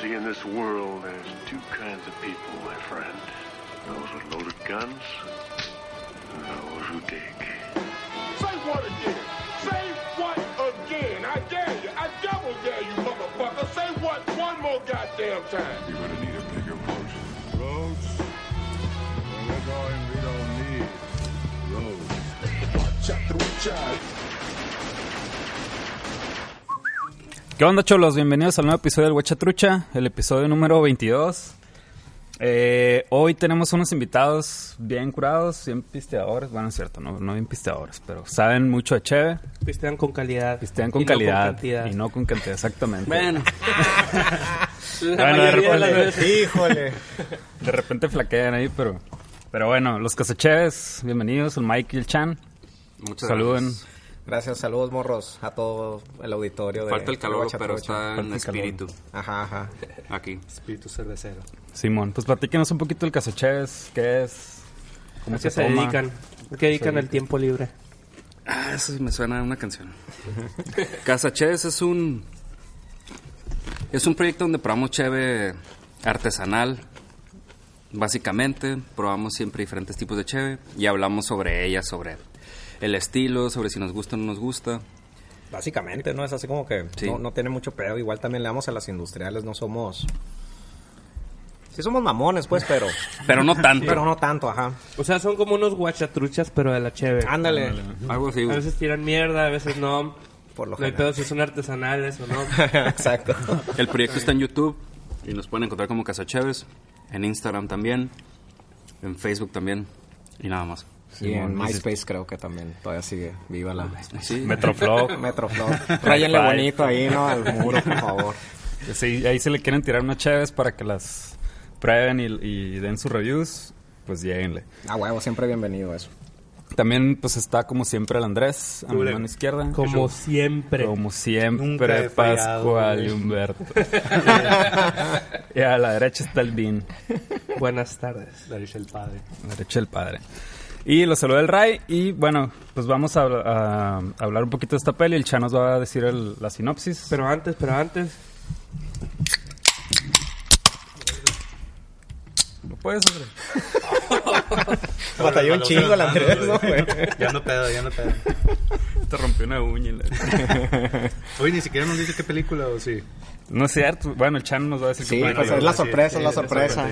see, in this world, there's two kinds of people, my friend. Those with loaded guns, and those who dig. Say what again? Say what again? I dare you. I double dare you, motherfucker. Say what one more goddamn time. You're gonna need a bigger boat. Roads? Where we're going, we don't need roads. ¿Qué onda, cholos? Bienvenidos al nuevo episodio del Huachatrucha, el episodio número 22. Eh, hoy tenemos unos invitados bien curados, bien pisteadores. Bueno, es cierto, no, no bien pisteadores, pero saben mucho de cheve, Pistean con calidad. pistean con Y no calidad y no con cantidad, exactamente. Bueno. La Bueno, mayoría de las híjole. veces. Híjole. De repente flaquean ahí, pero, pero bueno, los casacheves, bienvenidos, el Mike y el Chan. Muchas Saluden. gracias. Gracias, saludos morros a todo el auditorio de Falta el calor, pero está en el espíritu. Ajá, ajá. Aquí. Espíritu cervecero. Simón, pues platíquenos un poquito del casacheves, qué es, cómo ¿A qué se toma. dedican? ¿A qué dedican el tiempo libre? Ah, eso sí me suena a una canción. Casa Cheves es un. Es un proyecto donde probamos cheve artesanal. Básicamente, probamos siempre diferentes tipos de cheve y hablamos sobre ella, sobre el estilo, sobre si nos gusta o no nos gusta. Básicamente, ¿no? Es así como que Sí. no, no tiene mucho pedo. Igual también le damos a las industriales, no somos... Sí somos mamones, pues, pero... Pero no tanto. pero no tanto, ajá. O sea, son como unos guachatruchas, pero de la cheve. Ándale. Algo así. A veces tiran mierda, a veces no. Por lo No hay pedo si son artesanales o no. Exacto. El proyecto está en YouTube y nos pueden encontrar como Casa Cheves. En Instagram también. En Facebook también. Y nada más. Y en MySpace creo que también todavía sigue viva la... Sí. Metroflow. Metroflow. Rayenle bonito ahí, ¿no? Al muro, por favor. Sí, ahí se le quieren tirar unas chaves para que las prueben y, y den sus reviews, pues lleguenle. A huevo, siempre bienvenido eso. También pues está como siempre el Andrés, a mi mano izquierda. Como siempre. Como Nunca siempre, he fallado, Pascual y. Humberto. y a la derecha está el Bean, Buenas tardes. La dice el padre. la derecha el padre. Y lo saluda el Ray y bueno, pues vamos a hablar un poquito de esta peli. El Chan nos va a decir el- la sinopsis. Pero antes, pero antes. ¿Lo puedes hacer? Batalló un chingo el Andrés, ¿no, güey? Ya no pedo, ya no pedo. Te rompió una uña. la- Oye, ni siquiera nos dice qué película o sí. No es cierto. Bueno, el Chan nos va a decir Sí, qué pues película. es la sí, sorpresa, sí, es la es la sorpresa.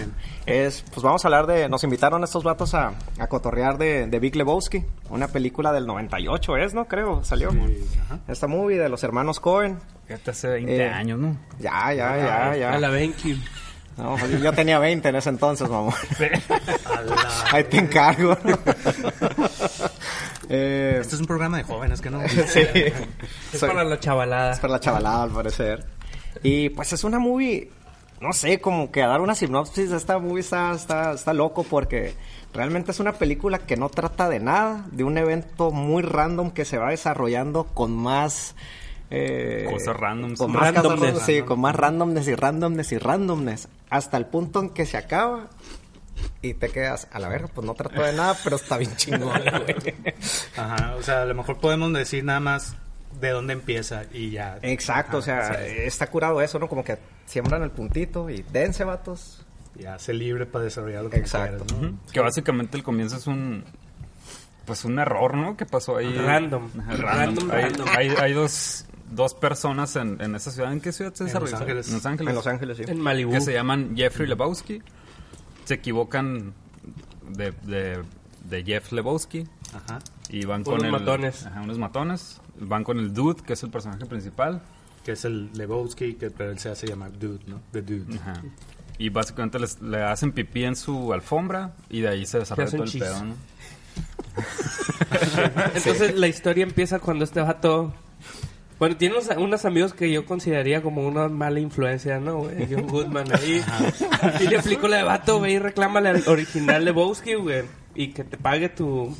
Es, pues vamos a hablar de, nos invitaron estos vatos a, a cotorrear de, de Big Lebowski, una película del 98 es, ¿no? Creo, salió. ajá. Esta movie de los hermanos Cohen. Fíjate, hace 20 Eh, años, ¿no? Ya, ya, ya, ya. A la Benki. No, pues, yo tenía 20 en ese entonces, mamón. Ahí te encargo. eh, Este es un programa de jóvenes, que no? sí. Es Soy- para la chavalada. Es para la chavalada, al parecer. Y pues es una movie, no sé, como que a dar una sinopsis de esta movie está, está, está loco porque realmente es una película que no trata de nada, de un evento muy random que se va desarrollando con más... eh, Cosas random. Con más Randomness. sí, con más randomness y randomness y randomness. Hasta el punto en que se acaba y te quedas, a la verga, pues no trató de nada, pero está bien chingón, güey. Ajá, o sea, a lo mejor podemos decir nada más de dónde empieza y ya. Exacto, o sea, sí. está curado eso, ¿no? Como que siembran el puntito y dense, vatos. Ya, sé libre para desarrollar lo que Exacto. quieras, ¿no? Que básicamente el comienzo es un. Pues un error, ¿no? Que pasó ahí. Random. Ajá, Random, hay, random. Hay, hay dos, dos personas en, en esa ciudad. ¿En qué ciudad se En desarrolla? Los Ángeles. En Los Ángeles. En Los Ángeles, sí. En Malibu. Que se llaman Jeffrey Lebowski. Se equivocan de, de, de Jeff Lebowski. Ajá. Y van Unos con el. matones. Ajá, unos matones. Van con el Dude, que es el personaje principal. Que es el Lebowski, que pero él se hace llamar Dude, ¿no? The Dude. Ajá. Y básicamente les, le hacen pipí en su alfombra. Y de ahí se desarrolla todo el chis. pedo, ¿no? Entonces la historia empieza cuando este vato... Bueno, tiene unos, unos amigos que yo consideraría como una mala influencia, ¿no? güey? John Goodman ahí. y le explico la de vato, güey, y reclámale al original de Bowski, güey. Y que te pague tu...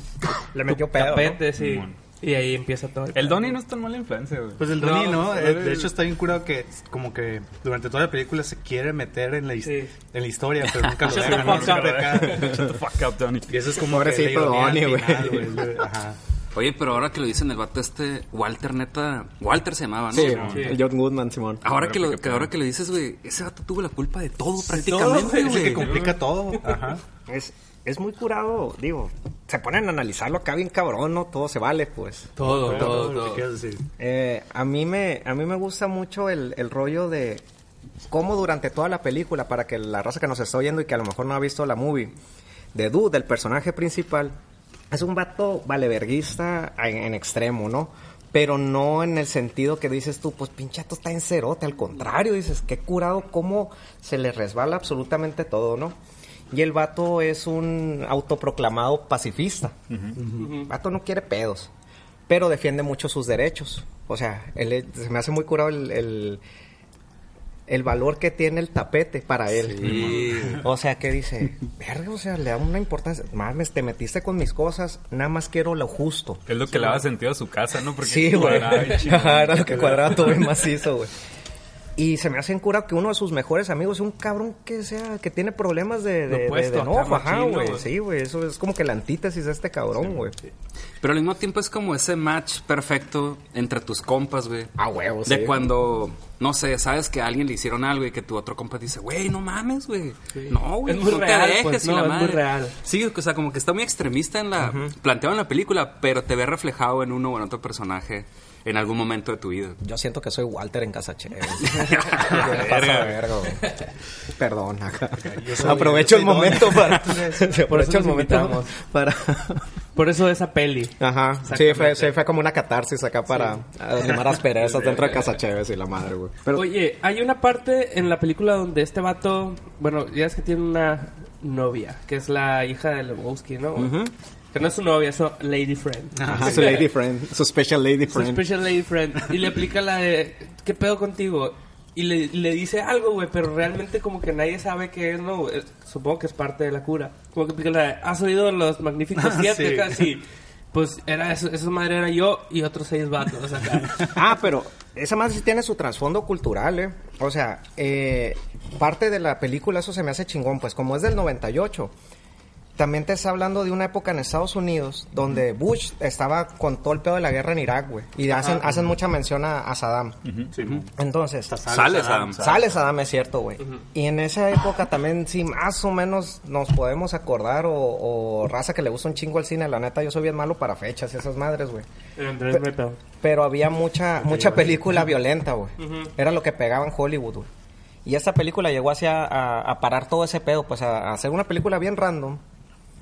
Le tu metió ¿no? tapete, sí. Y ahí empieza todo. El Donnie no es tan mala influencia, güey. Pues el No, Donnie, ¿no? pues, Eh, el- de hecho está bien curado que como que durante toda la película se quiere meter en la, his- Sí. en la historia, pero nunca lo deja. ¿no? Shut the fuck up, Donnie. Y eso es como ironía al Donnie, güey. Ajá. Oye, pero ahora que lo dicen el vato este, Walter, neta... Walter se llamaba, ¿no? Sí, Sí. el John Goodman, Simón. Ahora que, lo, que ahora que le dices, güey, ese vato tuvo la culpa de todo prácticamente, Es el que güey. complica todo. Ajá. Es, es muy curado, digo. Se ponen a analizarlo acá bien cabrón, ¿no? Todo se vale, pues. Todo, todo, lo que todo. decir. Eh, a, mí me, a mí me gusta mucho el, el rollo de cómo durante toda la película, para que la raza que nos está oyendo y que a lo mejor no ha visto la movie, de Dude, el personaje principal, es un vato valeverguista en, en extremo, ¿no? Pero no en el sentido que dices tú, pues pinchato está en cerote, al contrario, dices, qué curado, cómo se le resbala absolutamente todo, ¿no? Y el vato es un autoproclamado pacifista. El vato no quiere pedos, pero defiende mucho sus derechos. O sea, él, se me hace muy curado el, el, el valor que tiene el tapete para él. O sea, que dice, verga, o sea, le da una importancia. Mames, te metiste con mis cosas, nada más quiero lo justo. Es lo que le daba sentido a su casa, ¿no? Porque Sí, güey. Era lo que cuadraba todo bien macizo, güey. Y se me hace en cura que uno de sus mejores amigos es un cabrón que sea, que tiene problemas de, de, de- de enojo, ajá, machín, ¿no, güey. Sí, güey, eso es como que la antítesis de este cabrón, güey. Pero al mismo tiempo es como ese match perfecto entre tus compas, güey. A huevo, De sí. cuando, no sé, sabes que a alguien le hicieron algo y que tu otro compa dice, güey, no mames, güey. No, güey, no real, te dejes pues, y no, la es muy real. Sí, o sea, como que está muy extremista en la... Planteado en la película, pero te ve reflejado en uno o en otro personaje en algún momento de tu vida. Yo siento que soy Walter en Casa Chévere. Me pasa verga, güey. Perdón, acá. soy- Aprovecho el momento para... Por Aprovecho eso el momento para... Por eso esa peli. Ajá, sí fue, sí, fue como una catarsis acá para animar asperezas dentro de Casa Chévez y la madre, güey. Pero Oye, hay una parte en la película donde este vato, bueno, ya es que tiene una novia, que es la hija de Lebowski, ¿no? Que no es su novia, es su lady friend. Ajá, su lady friend, su special lady Su friend. special lady friend. Y le aplica la de, ¿qué pedo contigo? Y le, le dice algo, güey, pero realmente como que nadie sabe qué es, ¿no? Es- supongo que es parte de la cura. Como que aplica la de, ¿has oído los Magníficos Siete? Sí. Pues era eso, esa madre era yo y otros seis vatos acá. Ah, pero esa madre sí tiene su trasfondo cultural, ¿eh? O sea, eh, parte de la película, eso se me hace chingón, pues como es del 98, también te está hablando de una época en Estados Unidos donde Bush estaba con todo el pedo de la guerra en Irak, güey. Y hacen, hacen mucha mención a, a Saddam. Entonces, Sale, Sam. Sale Saddam, es cierto, güey. Y en esa época también, sí, más o menos nos podemos acordar, o, o raza que le gusta un chingo al cine, la neta, yo soy bien malo para fechas y esas madres, güey. Pero pedo. Pero había mucha mucha película violenta, güey. Era lo que pegaba en Hollywood, güey. Y esta película llegó hacia a, a parar todo ese pedo, pues a, a hacer una película bien random,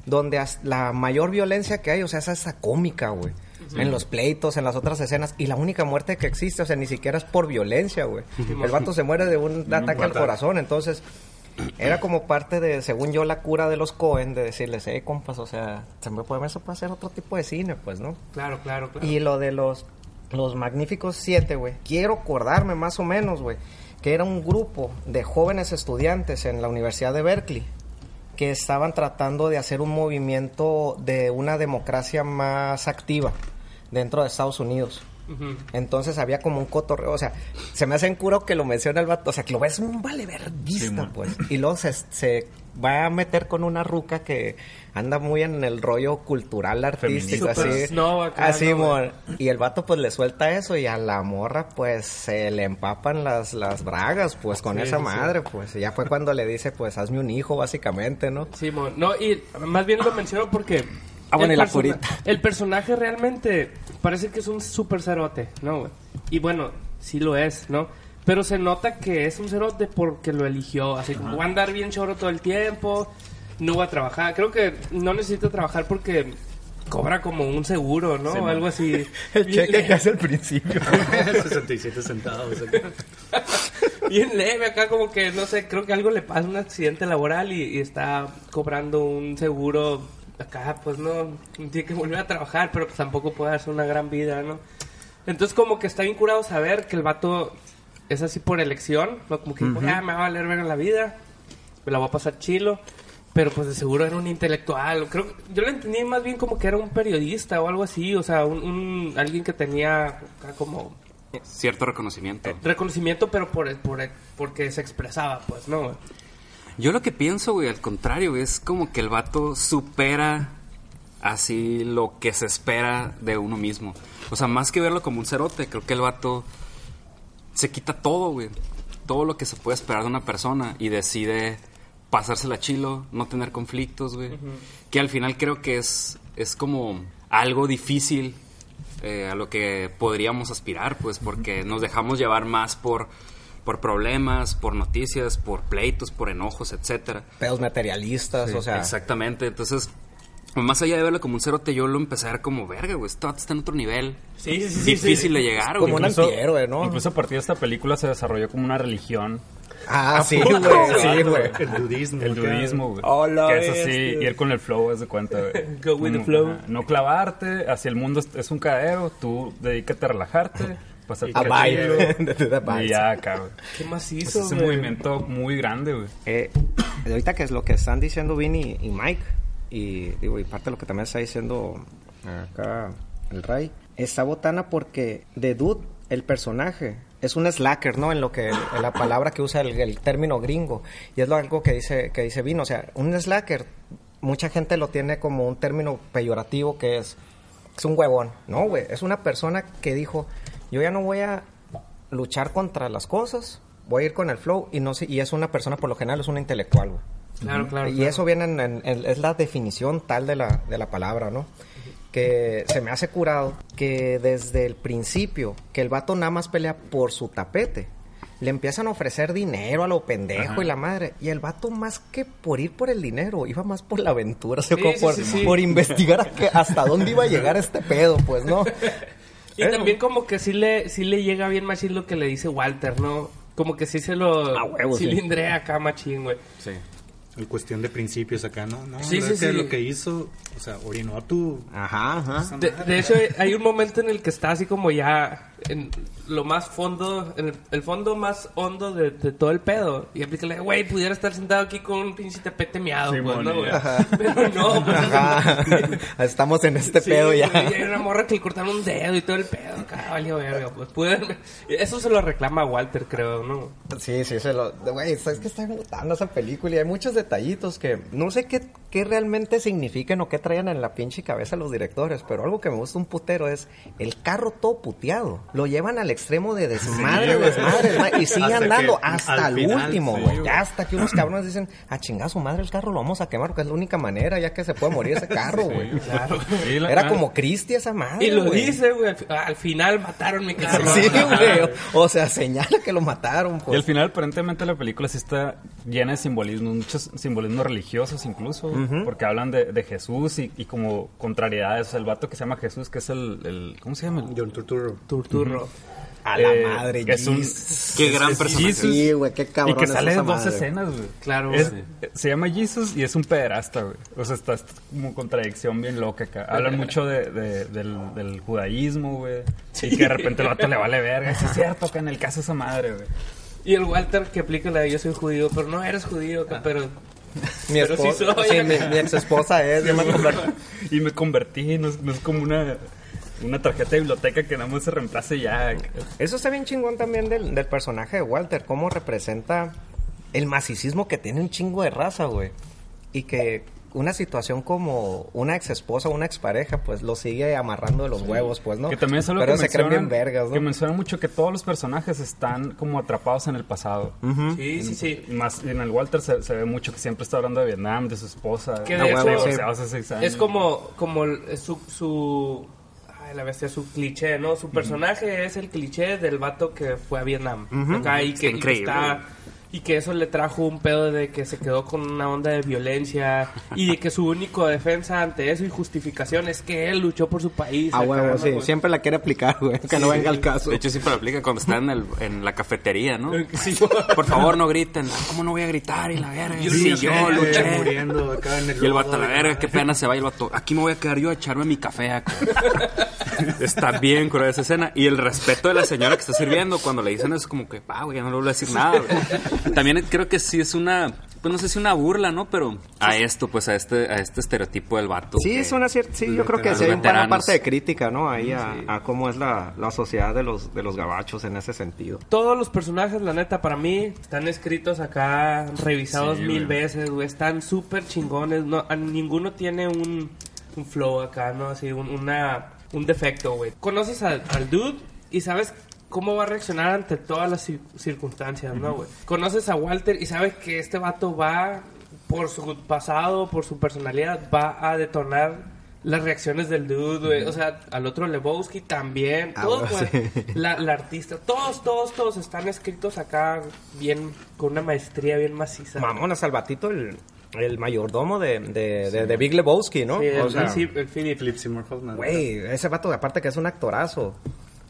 donde la mayor violencia que hay, o sea, es esa cómica, güey. En los pleitos, en las otras escenas, y la única muerte que existe, o sea, ni siquiera es por violencia, güey. El vato se muere de un ataque al corazón, entonces era como parte de, según yo, la cura de los Cohen, de decirles, eh, compas, o sea, se me puede, eso puede ser otro tipo de cine, pues, ¿no? Claro, claro, claro. Y lo de los, los Magníficos Siete, güey. Quiero acordarme más o menos, güey, que era un grupo de jóvenes estudiantes en la Universidad de Berkeley que estaban tratando de hacer un movimiento de una democracia más activa dentro de Estados Unidos. Entonces había como un cotorreo, o sea, se me hace en curo que lo menciona el vato, o sea, que lo ves un vale verguista, pues. Y luego se, se va a meter con una ruca que anda muy en el rollo cultural artístico, Feminista. así. Acá, así. Y el vato pues le suelta eso y a la morra pues se le empapan las, las bragas, pues con Sí, esa sí. madre, pues. Y ya fue cuando le dice, pues hazme un hijo, básicamente, ¿no? Sí, mon. no, y más bien lo menciono porque... Ah, bueno, el y la persona-. El personaje realmente parece que es un super cerote, ¿no? Y bueno, sí lo es, ¿no? Pero se nota que es un cerote porque lo eligió. Así como va a andar bien choro todo el tiempo, no va a trabajar. Creo que no necesita trabajar porque cobra como un seguro, ¿no? O algo así. El cheque que hace al principio. 67 centavos. bien leve acá como que no sé creo que algo le pasa un accidente laboral y, y está cobrando un seguro acá pues no tiene que volver a trabajar pero pues tampoco puede darse una gran vida no entonces como que está bien curado saber que el vato es así por elección no como que dijo, "Ah, me va a valer ver la vida me la voy a pasar chilo pero pues de seguro era un intelectual creo que- yo lo entendí más bien como que era un periodista o algo así o sea un, un- alguien que tenía como Cierto reconocimiento. reconocimiento, pero por, por, porque se expresaba, pues, ¿no? Yo lo que pienso, güey, al contrario, güey, es como que el vato supera así lo que se espera de uno mismo. O sea, más que verlo como un cerote, creo que el vato se quita todo, güey. Todo lo que se puede esperar de una persona y decide pasársela chilo, no tener conflictos, güey. Que al final creo que es, es como algo difícil eh, a lo que podríamos aspirar, pues, porque nos dejamos llevar más por, por problemas, por noticias, por pleitos, por enojos, etcétera. Pedos materialistas, o sea. Exactamente, entonces, más allá de verlo como un cerote, yo lo empecé a ver como verga, güey. Esto está en otro nivel. Sí, sí, sí, Difícil sí. de llegar, Como güey. un antihéroe, ¿no? Incluso a partir de esta película se desarrolló como una religión. Ah, sí, güey. Sí, güey. El budismo. El budismo, güey. Oh, que es así, él con el flow, es de cuenta, güey. Go with the Como, flow. No clavarte, hacia el mundo es, un cadero, tú dedícate a relajarte, pasar A baile. Y ya, güey. Qué Pues macizo, ese güey. movimiento muy grande, güey. Eh, ahorita que es lo que están diciendo Vinny y Mike, y digo, y parte de lo que también está diciendo acá el Ray, está botana porque de Dude, el personaje, es un slacker, ¿no? En lo que, en la palabra que usa el, el término gringo. Y es lo algo que dice, que dice Vino. O sea, un slacker, mucha gente lo tiene como un término peyorativo que es, es un huevón. No, güey, es una persona que dijo, yo ya no voy a luchar contra las cosas, voy a ir con el flow y no y es una persona por lo general es un intelectual, güey. Claro, claro. Y claro. eso viene en, en- en- es la definición tal de la, de la palabra, ¿no? Que se me hace curado que desde el principio, que el vato nada más pelea por su tapete. Le empiezan a ofrecer dinero a lo pendejo Ajá. y la madre. Y el vato más que por ir por el dinero, iba más por la aventura, o sea, Sí, sí, por, sí, sí. por investigar a que- hasta dónde iba a llegar este pedo, pues, ¿no? Y también como que sí le, sí le llega bien machín lo que le dice Walter, ¿no? Como que sí se lo A huevo, sí. cilindrea acá machín, güey. Sí. En cuestión de principios acá, ¿no? No, Sí, es sí, que sí. lo que hizo, o sea, orinó a tu... Ajá, ajá. De, de hecho, hay un momento en el que está así como ya en lo más fondo, en el, el fondo más hondo de, de todo el pedo. Y aplícale, güey, pudiera estar sentado aquí con un pinche tapete miado, Sí, pues, bueno, ¿no, güey? Pero no, pues Ajá. Estamos en este Sí, pedo ya. y hay una morra que le cortaron un dedo y todo el pedo. Valió verga, pues. pude- Eso se lo reclama Walter, creo, ¿no? Sí, sí, se lo... Güey, es que está gustando esa película y hay muchos detallitos que no sé qué, qué realmente significan o qué traían en la pinche cabeza los directores, pero algo que me gusta un putero es el carro todo puteado. Lo llevan al extremo de desmadre, Sí, desmadre, desmadre, y sigue Hasta andando que hasta el final, último, sí, güey. ya hasta que unos cabrones dicen, a chingar su madre el carro lo vamos a quemar, porque es la única manera ya que se puede morir ese carro, güey. Claro. Sí, la- Era como Cristi esa madre, Y lo güey. dice, güey. al fi- Al final mataron mi carro. Sí, güey. O sea, señala que lo mataron, Y pues. al final, aparentemente, la película sí está llena de simbolismos, muchos simbolismos religiosos incluso, porque hablan de, de Jesús y, y como contrariedades. El vato que se llama Jesús, que es el... el- ¿Cómo se llama? El- John Turturro. Turturro. A la eh, madre, que es un-. Qué gran es personaje. Jesus. Sí, güey, qué cabrón y que sale en dos madre. escenas, güey. Claro, Es- güey. Se llama Jesus y es un pederasta, güey. O sea, está, está como contradicción bien loca acá. Hablan mucho de, de- del, del judaísmo, güey. Y que de repente el vato le vale verga. Sí, es cierto, acá en el caso de esa madre, güey. Y el Walter que aplica la de yo soy judío, pero no eres judío, Ah. acá, pero... Mi sí esposa, soy. sí, mi, mi ex esposa es, convertí. Y me convertí, no es, no es como una, una tarjeta de biblioteca que nada más se reemplace ya. Eso está bien chingón también del, del personaje de Walter, cómo representa el macicismo que tiene un chingo de raza, güey. Y que una situación como una ex esposa o una expareja, pues lo sigue amarrando de los huevos, pues, ¿no? Que también es algo Pero que se creen mencionan, bien vergas, ¿no? que mencionan mucho que todos los personajes están como atrapados en el pasado. Sí, sí, sí. Y más en el Walter se, se ve mucho que siempre está hablando de Vietnam, de su esposa. Que de hace seis años. Es como, como el- su, su... Ay, la bestia, su cliché, ¿no? Su personaje es el cliché del vato que fue a Vietnam. Acá, y, que, y que está... Y que eso le trajo un pedo de que se quedó con una onda de violencia y de que su único defensa ante eso y justificación es que él luchó por su país. A acá, huevo, ¿no, sí. Siempre la quiere aplicar, güey. Que no venga al caso. De hecho, siempre lo aplica cuando está en, el, en la cafetería, ¿no? Sí. Por favor, no griten. "Ah, ¿Cómo no voy a gritar? Y la verga. Yo Sí, yo luché. muriendo acá en el Y el vato, la verga, qué pena se va. Y el vato, aquí me voy a quedar yo a echarme mi café acá. está bien cruel esa escena. Y el respeto de la señora que está sirviendo cuando le dicen eso es como que, pa, güey, ya no le voy a decir nada. güey". También creo que sí es una, pues no sé si una burla, ¿no? Pero a esto, pues a este, a este estereotipo del vato. Sí, que- es una cierta... Sí, yo creo que sí hay una parte de crítica, ¿no? Ahí a, a cómo es la, la sociedad de los, de los gabachos en ese sentido. Todos los personajes, la neta, para mí, están escritos acá, revisados Sí, mil güey. veces, güey. Están súper chingones. No, a- ninguno tiene un, un flow acá, ¿no? Así, un, una, un defecto, güey. Conoces al, al dude y sabes cómo va a reaccionar ante todas las cir- circunstancias, ¿no, güey? Conoces a Walter y sabes que este vato va, por su pasado, por su personalidad, va a detonar las reacciones del dude, güey. O sea, al otro Lebowski también. Ah, todos, güey. sí. La, la artista. Todos, todos, todos están escritos acá bien, con una maestría bien maciza. Mamonas, al batito, el, el mayordomo de, de, de, de Big Lebowski, ¿no? Sí, el, o sea, el, el Philip. Philip Seymour Hoffman. güey, ese vato, aparte que es un actorazo.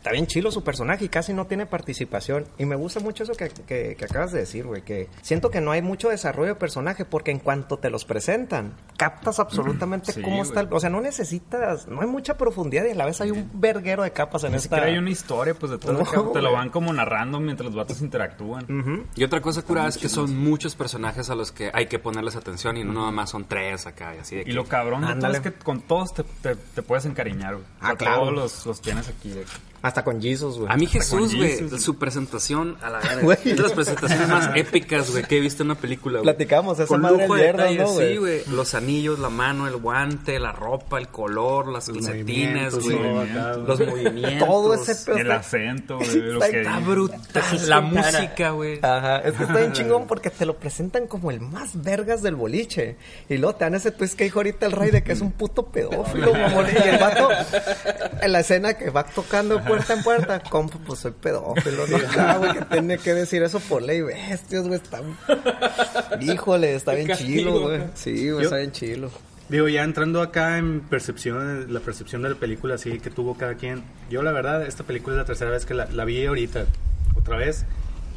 Está bien chilo su personaje y casi no tiene participación. Y me gusta mucho eso que, que- que acabas de decir, güey. Que siento que no hay mucho desarrollo de personaje porque en cuanto te los presentan, captas absolutamente Sí, cómo está. el-. O sea, no necesitas, no hay mucha profundidad y a la vez hay un verguero de capas en Ni esta. hay una historia, pues de todo. No, te lo van como narrando mientras los vatos interactúan. Y otra cosa curada es que son muchos personajes a los que hay que ponerles atención y no nada más son tres acá y así de que... Y lo cabrón de todo es que con todos te, te, te puedes encariñar, güey. Ah, O sea, claro. Todos los, los tienes aquí. de Hasta con Jesus, güey. A mí Jesús, güey, su presentación a la verga. Es de las presentaciones más épicas, güey, que he visto en una película, güey. Platicamos esa Con madre lujo de sí, güey. Los anillos, la mano, el guante, la ropa, el color, las calcetines, güey. Los movimientos. Todo ese pedo El acento, güey. lo Está que está dice. brutal. La música, güey. Ajá, es que está bien chingón porque te lo presentan como el más vergas del boliche. Y luego te dan ese twist que dijo ahorita el rey de que es un puto pedófilo, mamón. Y el vato, en la escena que va tocando puerta en puerta, compa, pues soy pedófilo, ¿no? Claro, güey, que tiene que decir eso por ley, bestias, güey, está... Híjole, está bien chilo, güey. Sí, güey, está bien chilo. Digo, ya entrando acá en percepción, la percepción de la película así que tuvo cada quien. Yo la verdad, esta película es la tercera vez que la, la vi ahorita, otra vez.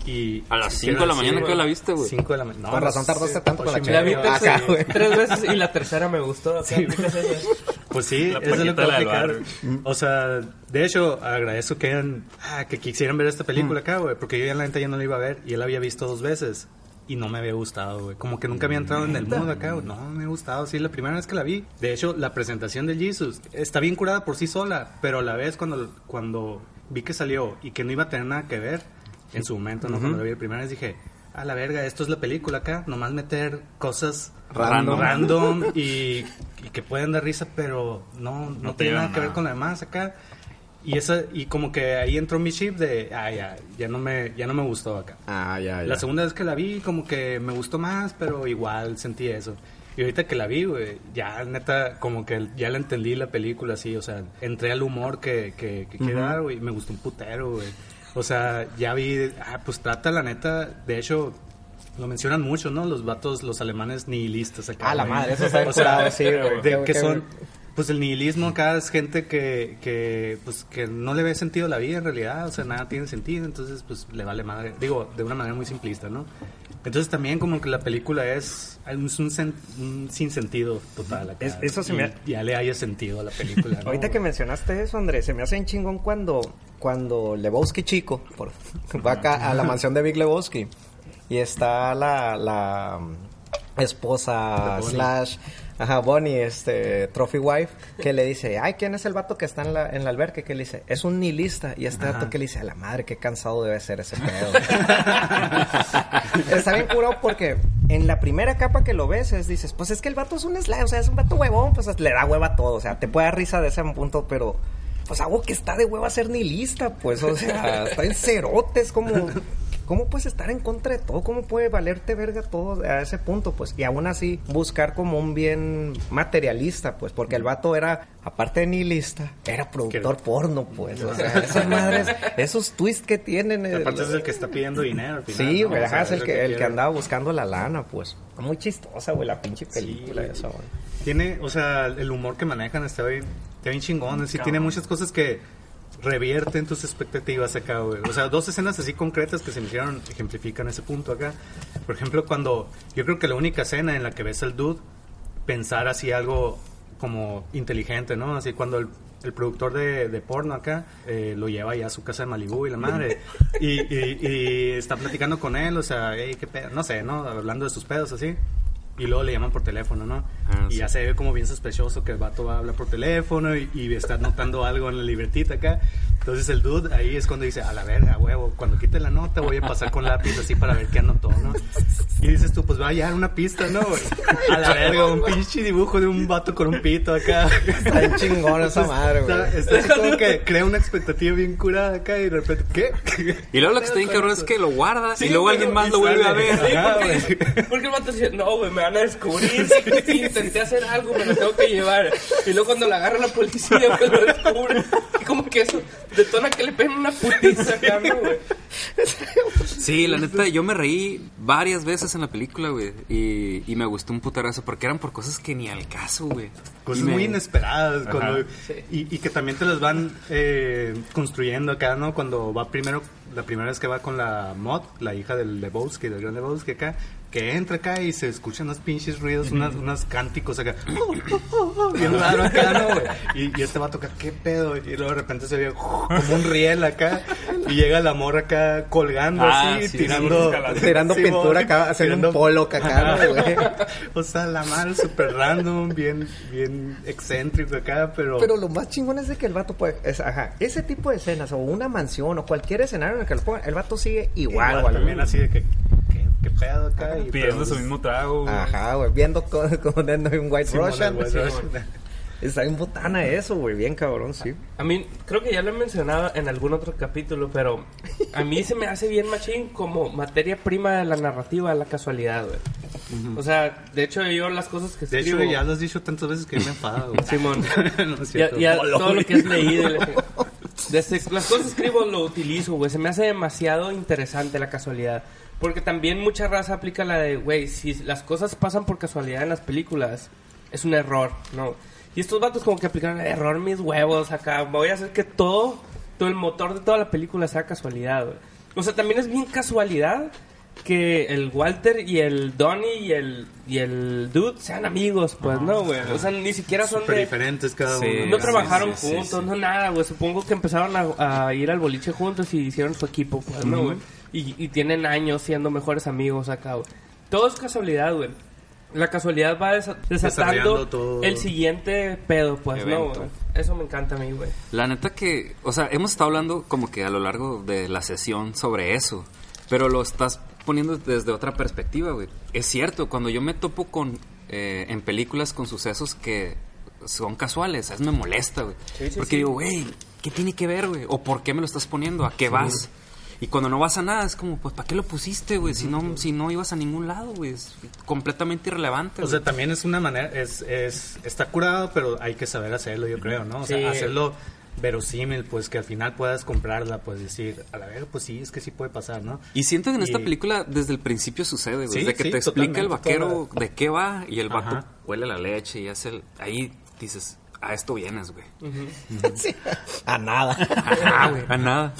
Y A las si cinco de la mañana que la viste, güey. 5 de la mañana. Con razón tardaste tanto con la ocho y La vi Acá, tres, güey. tres veces y la tercera me gustó. acá, ¿ubicas esa? Pues sí, La eso es lo que voy. O sea, de hecho, agradezco que hayan, ah, que quisieran ver esta película acá, güey, porque yo ya la neta ya no la iba a ver y él la había visto dos veces y no me había gustado, güey. Como que nunca había entrado en el mood acá, güey. No, me ha gustado, sí, la primera vez que la vi. De hecho, la presentación de Jesus está bien curada por sí sola, pero a la vez cuando, cuando vi que salió y que no iba a tener nada que ver, en su momento, ¿no? Cuando la vi la primera vez dije, a la verga, esto es la película acá, nomás meter cosas Random. random y, y que pueden dar risa, pero no, no, No tiene nada que ver con lo demás acá. Y esa y como que ahí entró mi chip de, ah, ya, ya no me, ya no me gustó acá. Ah, ya, ya. La segunda vez que la vi, como que me gustó más, pero igual sentí eso. Y ahorita que la vi, güey, ya neta, como que ya la entendí la película así, o sea, entré al humor que, que, que quiere dar, güey, y me gustó un putero, güey. O sea, ya vi, ah, pues trata la neta, de hecho, lo mencionan mucho, ¿no? Los vatos, los alemanes nihilistas acá. Ah, la madre, eso está O sea, sí, de- que son, pues el nihilismo acá es gente que, que, pues, que no le ve sentido a la vida en realidad, o sea, nada tiene sentido, entonces, pues, le vale madre. Digo, de una manera muy simplista, ¿no? Entonces también como que la película es, es un, sen- un sinsentido total acá. Es- eso se Y me- Ya le haya sentido a la película, ¿no? Ahorita que mencionaste eso, Andrés, se me hace en chingón cuando, cuando Lebowski chico por- va acá a la mansión de Big Lebowski y está la, la esposa Bonnie. slash ajá, Bonnie, este trophy wife, que le dice, ay, ¿quién es el vato que está en la, en la alberca? Que le dice, es un nihilista. Y este vato que le dice, a la madre, qué cansado debe ser ese pedo. Está bien curado porque en la primera capa que lo ves es, dices, pues es que el vato es un slime, o sea, es un vato huevón, pues le da hueva a todo, o sea, te puede dar risa de ese punto, pero pues algo que está de hueva ser nihilista, pues, o sea, está en cerotes, como... ¿Cómo puedes estar en contra de todo? ¿Cómo puede valerte verga todo a ese punto? Pues, y aún así buscar como un bien materialista, pues, porque el vato era, aparte de nihilista, era productor porno, pues, o sea, esas madres, esos twists que tienen. eh, Aparte es el que está pidiendo dinero al final. Sí, ¿no? güey, O sea, es el que, el andaba buscando la lana, pues. Muy chistosa, güey, la pinche película güey. esa, güey. Tiene, o sea, el humor que manejan está bien, está bien chingón. Sí, tiene muchas cosas que revierten tus expectativas acá, güey. O sea, dos escenas así concretas que se me hicieron ejemplifican ese punto acá. Por ejemplo, cuando yo creo que la única escena en la que ves al dude pensar así algo como inteligente, ¿no? Así cuando el, productor de, porno acá eh, lo lleva ya a su casa de Malibú y la madre. Y, está platicando con él, o sea, "Ey, qué pedo, no sé, ¿no? Hablando de sus pedos así. Y luego le llaman por teléfono, ¿no? Ah, y sí. ya se ve como bien sospechoso que el vato va a hablar por teléfono y, y está anotando algo en la libretita acá. Entonces el dude ahí es cuando dice, a la verga, huevo, cuando quite la nota voy a pasar con lápiz así para ver qué anotó, ¿no? Y dices tú, pues va a hallar una pista, ¿no? güey? A la verga, un pinche dibujo de un vato con un pito acá. Está bien chingón esa madre, Está, güey. está así como que crea una expectativa bien curada acá y de repente, ¿qué? Y luego lo que está bien cabrón es que luego guarda y luego alguien más lo vuelve a ver. Sí, porque, porque el vato dice, no, güey, me van a descubrir. Si intenté hacer algo, me lo tengo que llevar. Y luego cuando la agarra la policía, pues lo descubre. Y como que eso detona que le peguen una putiza ¿no, güey? Sí, la neta, yo me reí varias veces en la película, güey. Y, y me gustó un putarazo porque eran por cosas que ni al caso, güey. Cosas me- muy inesperadas. Ajá. cuando- Sí. y, y que también te las van eh, construyendo acá, ¿no? Cuando va primero, la primera vez que va con la Mod, la hija del Lebowski, del gran Lebowski acá, que entra acá y se escuchan unos pinches ruidos, unas, unos cánticos acá. Bien raro acá, ¿no? güey? Y, y este va a tocar, ¿qué pedo? Y luego de repente se ve como un riel acá. Y llega la morra acá colgando Ah, así, sí, tirando, Tirando Sí, pintura acá, haciendo un polo acá, ¿no, güey? o sea, la madre súper random, bien, bien excéntrico acá, pero... Pero lo más chingón es de que el vato puede, es- ajá, ese tipo de escenas o una mansión o cualquier escenario en el que lo pongan, el vato sigue igual, igual, güey. también así de que, ¿qué, pedo acá? Y, Pidiendo su mismo trago. güey. Ajá, güey, viendo con, con un White Simón, Russian. White Russian. Está bien botana eso, güey, bien cabrón, sí. A mí, creo que ya lo he mencionado en algún otro capítulo, pero a mí se me hace bien machín como materia prima de la narrativa, la casualidad, güey. O sea, de hecho yo las cosas que De escribo... hecho, ya lo has dicho tantas veces que me he enfadado. güey. Simón. No es Ya, cierto. ya todo lo que has leído. Desde las cosas escribo lo utilizo, güey. Se me hace demasiado interesante la casualidad. Porque también mucha raza aplica la de, güey, si las cosas pasan por casualidad en las películas, es un error, ¿no? Y estos vatos como que aplican error mis huevos acá. Voy a hacer que todo, todo el motor de toda la película sea casualidad, güey. O sea, también es bien casualidad que el Walter y el Donnie y el, y el Dude sean amigos, pues, ¿no, güey? O sea, ni siquiera son de... diferentes cada Sí. uno. No trabajaron sí, sí, juntos, sí. no nada, güey. Supongo que empezaron a, a ir al boliche juntos y hicieron su equipo, pues, ¿no, güey? Y, y tienen años siendo mejores amigos acá, güey. Todo es casualidad, güey. La casualidad va desa- desatando todo. el siguiente pedo, pues, ¿no, güey? Eso me encanta a mí, güey. La neta que, o sea, hemos estado hablando como que a lo largo de la sesión sobre eso, pero lo estás poniendo desde otra perspectiva, güey. Es cierto, cuando yo me topo con, eh, en películas con sucesos que son casuales, eso me molesta, güey. Porque digo, güey, ¿qué tiene que ver, güey? ¿O por qué me lo estás poniendo? ¿A qué vas? Y cuando no vas a nada, es como, pues, ¿para qué lo pusiste, güey? Si no, si no ibas a ningún lado, güey. Es completamente irrelevante, O sea, también es una manera, es, es, está curado, pero hay que saber hacerlo, yo creo, ¿no? O sea, hacerlo verosímil, pues que al final puedas comprarla, pues decir, a la vez, pues sí, es que sí puede pasar, ¿no? Y siento que en esta película desde el principio sucede, güey. Sí, desde que sí, te explica el vaquero toda de qué va y el vato Ajá. huele la leche y hace el... Ahí dices, a esto vienes, güey. Sí. A nada. Ajá, güey. A nada.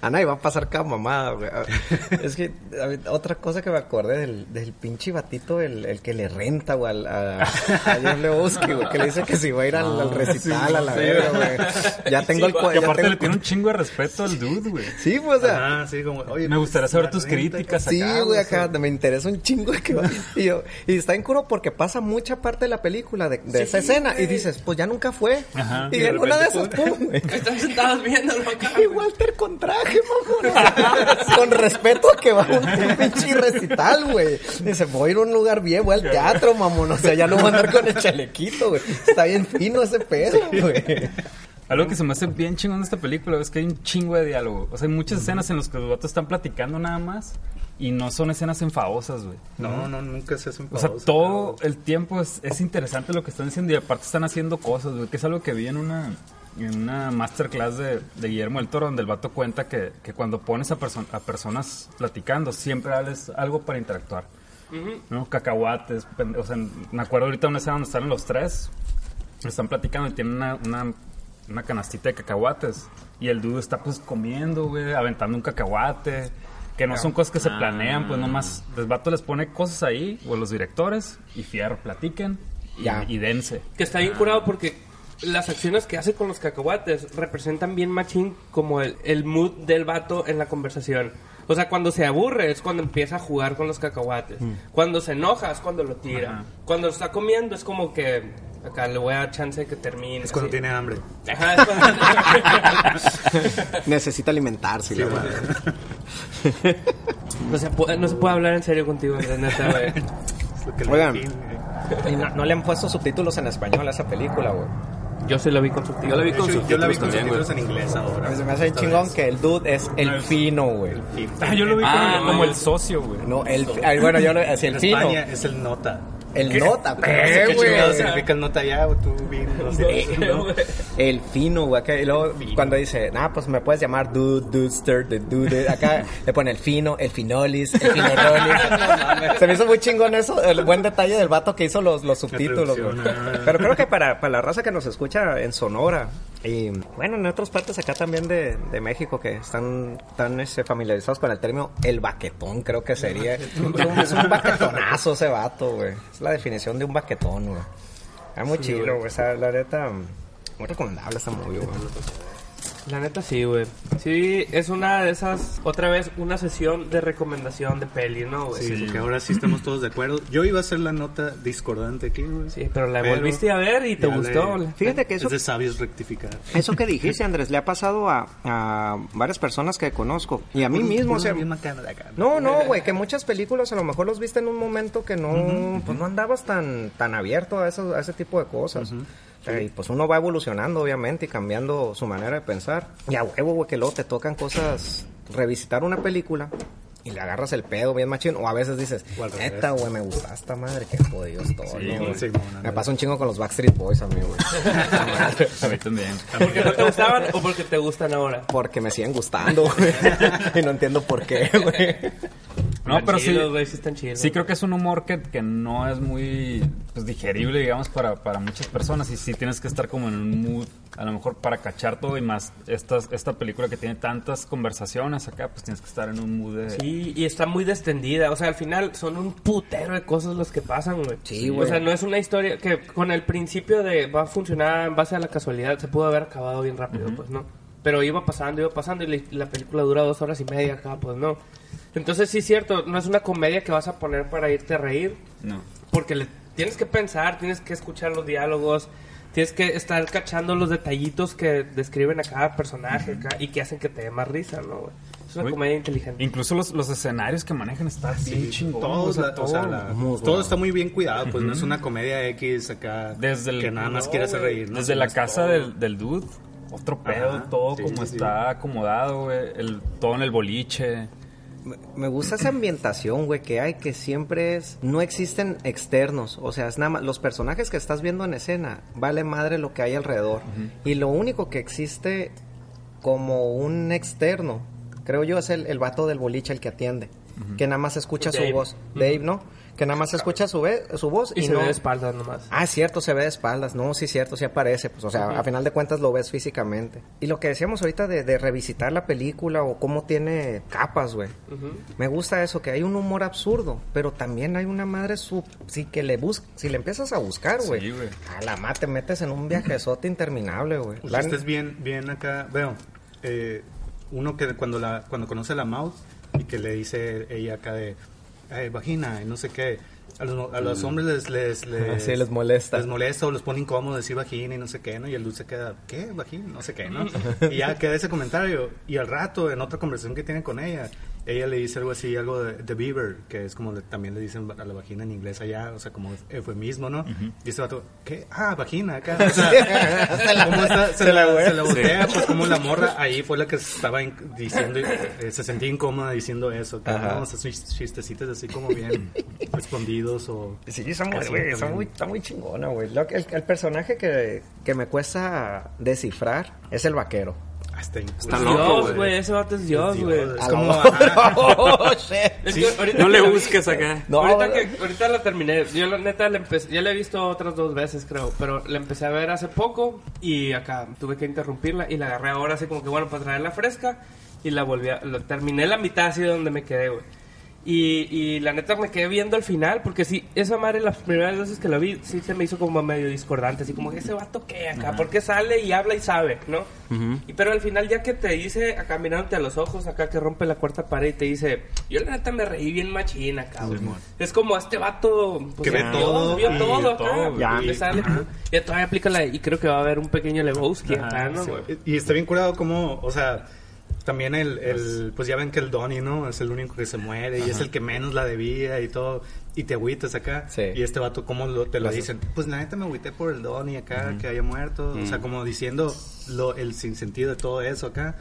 A nadie va a pasar cada mamada, güey. Es que a ver, otra cosa que me acordé del, del pinche batito, el, el que le renta, güey, a, a John Lebowski, güey, que le dice que si va a ir al, al recital, a la verga, güey. Ya tengo el Sí, cua- Que ya aparte tengo le el tiene un chingo de respeto al dude, güey. Sí, pues, o sea, Ajá, sí, como, oye, Me pues, gustaría saber tus críticas Sí, acá, güey, o acá sea. me interesa un chingo de que va. Y, yo, y está en curo porque pasa mucha parte de la película de, de esa escena y dices, pues ya nunca fue. Ajá. Y, Y de en una de esas, pum, güey. Están sentados viéndolo acá, Y güey. Walter con traje, mamón. con respeto a que va a un pinche recital, güey. Dice, voy a ir a un lugar bien, voy al teatro, mamón. O sea, ya no voy a andar con el chalequito, güey. Está bien fino ese pedo, güey. Algo que se me hace bien chingón de esta película es que hay un chingo de diálogo. O sea, hay muchas escenas en las que los vatos están platicando nada más y no son escenas enfadosas, güey. No, no, nunca se hacen O sea, todo el tiempo es, es interesante lo que están diciendo y aparte están haciendo cosas, güey, que es algo que vi en una, en una masterclass de, de Guillermo del Toro donde el vato cuenta que, que cuando pones a, perso- a personas platicando siempre dales algo para interactuar. ¿no? Cacahuates, o sea, me acuerdo ahorita una escena donde están los tres, están platicando y tienen una, una, una canastita de cacahuates y el dude está pues comiendo, güey, aventando un cacahuate, que no son cosas que se planean, pues nomás el vato les pone cosas ahí, o los directores, y fierro, platiquen y, y dense. Que está bien curado porque las acciones que hace con los cacahuates representan bien machín como el, el mood del vato en la conversación. O sea, cuando se aburre es cuando empieza a jugar con los cacahuates. Cuando se enoja es cuando lo tira. Ajá. Cuando está comiendo es como que acá le voy a dar chance de que termine. Es cuando así. tiene hambre. Ajá, es cuando- Necesita alimentarse. la madre. no, se puede, no se puede hablar en serio contigo, Andrés, neta, güey. Lo Oigan. Y no, no le han puesto subtítulos en español a esa película, güey. Yo sí lo vi con subtítulos. Yo la vi con hecho, yo la vi con subtítulos subtítulos en inglés ahora. Se me hace chingón vez. que el dude es el fino, güey. Ah, yo lo vi Ah, como, no. como el socio, güey. No, el... ay, bueno, yo lo... Así, En el fino. España es el nota. El nota, No sé ¿qué, ¿Qué chingado significa el nota ya? O tú bien, no sé. ¿no? El fino, güey. acá, Y luego, cuando dice, nah, pues me puedes llamar dude, dudester, the dude. Acá le pone el fino, el finolis, el finorolis. Se me hizo muy chingón eso, el buen detalle del vato que hizo los, los subtítulos, güey. ah. Pero creo que para, para la raza que nos escucha en Sonora y, bueno, en otras partes acá también de, de México que están, están este, familiarizados con el término el baquetón, creo que sería. Es un, baquetonazo ese vato, güey. Es la definición de un baquetón, güey. Es muy chido, güey. O sea, la neta, muy recomendable esta movie, güey. La neta sí, güey. Sí, es una de esas, otra vez, una sesión de recomendación de peli, ¿no, güey? Sí, porque ahora sí estamos todos de acuerdo. Yo iba a hacer la nota discordante aquí, güey. Sí, pero la Pero volviste a ver y te gustó. le- Fíjate que eso Es de sabios rectificar. Eso que dijiste, Andrés, le ha pasado a, a varias personas que conozco. Y a mí mismo, o sea... Bien macana de acá. No, no, güey, que muchas películas a lo mejor los viste en un momento que no, pues no andabas tan, tan abierto a, eso, a ese tipo de cosas. Sea, y pues uno va evolucionando, obviamente, y cambiando su manera de pensar. Y a huevo, güey, que luego te tocan cosas, revisitar una película y le agarras el pedo bien machín. O a veces dices, neta, güey, me gusta esta madre, qué jodido estoy. Sí, ¿no, güey?" sí, no, no, me pasa un chingo con los Backstreet Boys a mí, güey. A mí también. ¿Porque no te gustaban o porque te gustan ahora? Porque me siguen gustando, güey. y no entiendo por qué, güey. No, Están pero sí. güey, sí están chidos. Sí, creo que es un humor que, que no es muy pues, digerible, digamos, para, para muchas personas. Y sí tienes que estar como en un mood, a lo mejor para cachar todo y más esta, esta película que tiene tantas conversaciones acá, pues tienes que estar en un mood de... Sí, y está muy descendida. O sea, al final son un putero de cosas los que pasan, güey. Sí, güey. O sea, no es una historia que con el principio de va a funcionar en base a la casualidad se pudo haber acabado bien rápido, pues no. Pero iba pasando, iba pasando y la, la película dura dos horas y media acá, pues no. Entonces sí es cierto, no es una comedia que vas a poner para irte a reír. No. Porque le tienes que pensar, tienes que escuchar los diálogos, tienes que estar cachando los detallitos que describen a cada personaje acá y que hacen que te dé más risa, ¿no? güey? Es una Güey, comedia inteligente. Incluso los, los escenarios que manejan están bien chingones. Todo, o sea, la- o sea, la- todo bueno. está muy bien cuidado, pues no es una comedia X acá Desde el- que nada más no, quiere hacer güey, reír. ¿no? Desde la casa todo. del, del dude, otro pedo, Ajá, todo sí, como sí, sí. está acomodado, güey. El, todo en el boliche. Me- Me gusta esa ambientación, güey, que hay, que siempre es... No existen externos, o sea, es nada más... Los personajes que estás viendo en escena, vale madre lo que hay alrededor. Y lo único que existe como un externo, creo yo, es el, el vato del boliche, el que atiende. Que nada más escucha Dave. su voz. Dave, ¿no? Que nada más escucha su, ve- su voz Y, y, se no... ve de espaldas nomás. Ah, es cierto, se ve de espaldas. No, sí, es cierto, sí aparece. Pues, o sea, a final de cuentas lo ves físicamente. Y lo que decíamos ahorita de, de revisitar la película o cómo tiene capas, güey. Me gusta eso, que hay un humor absurdo, pero también hay una madre sub... Sí, que le bus... Si le empiezas a buscar, güey. Sí, güey. a la madre te metes en un viajezote interminable, güey. Pues La- este es bien, bien acá, veo, eh, uno que cuando la cuando conoce a la Maud y que le dice ella acá de "Ay, vagina y no sé qué, a los, a los hombres les, les, les, Ah, sí, les molesta. les molesta o los pone incómodos decir vagina y no sé qué, ¿no? Y el luz se queda, ¿qué? Vagina, no sé qué, ¿no? y ya queda ese comentario y al rato en otra conversación que tiene con ella, ella le dice algo así, algo de, de beaver, que es como le- también le dicen a la vagina en inglés allá, o sea, como eufemismo, ¿no? Y ese vato, ¿qué? Ah, vagina, acá. O sea, ¿cómo está? Se, la, se la voltea, pues como la morra ahí fue la que estaba diciendo, eh, se sentía incómoda diciendo eso, que no, esos chis- chistecitos así como bien escondidos o... Sí, está muy, también. está muy, está muy chingona, güey. El, el personaje que, que me cuesta descifrar es el vaquero. Hasta Está Es loco, Dios, güey. Ese vato es Dios, güey. Es como... Oh, shit. Es que ahorita No le busques acá. No, ahorita, que, ahorita la terminé. Yo la neta la empecé, ya la he visto otras dos veces, creo. Pero la empecé a ver hace poco y acá tuve que interrumpirla y la agarré ahora así como que bueno, para traerla fresca y la volví a... la- terminé la mitad así de donde me quedé, güey. Y, y la neta me quedé viendo al final, porque sí, esa madre las primeras veces que la vi, sí se me hizo como medio discordante, así como, ¿ese vato qué acá? ¿Por qué sale y habla y sabe, no? y, pero al final ya que te dice, acá mirándote a los ojos, acá que rompe la cuarta pared y te dice, yo la neta me reí bien machina, acá. güey". es como este vato... pues, Que ve todo, Vio y todo acá, ya. le sale, y todavía aplica la... Y creo que va a haber un pequeño Lebowski acá, ¿no? Sí? Y está bien curado como, o sea, también el, el pues ya ven que el Donnie, ¿no? Es el único que se muere y es el que menos la debía y todo. Y te agüitas acá. Sí. Y este vato, ¿cómo lo- te lo dicen? Pues la neta me agüité por el Donnie acá, que haya muerto. O sea, como diciendo lo, el sinsentido de todo eso acá.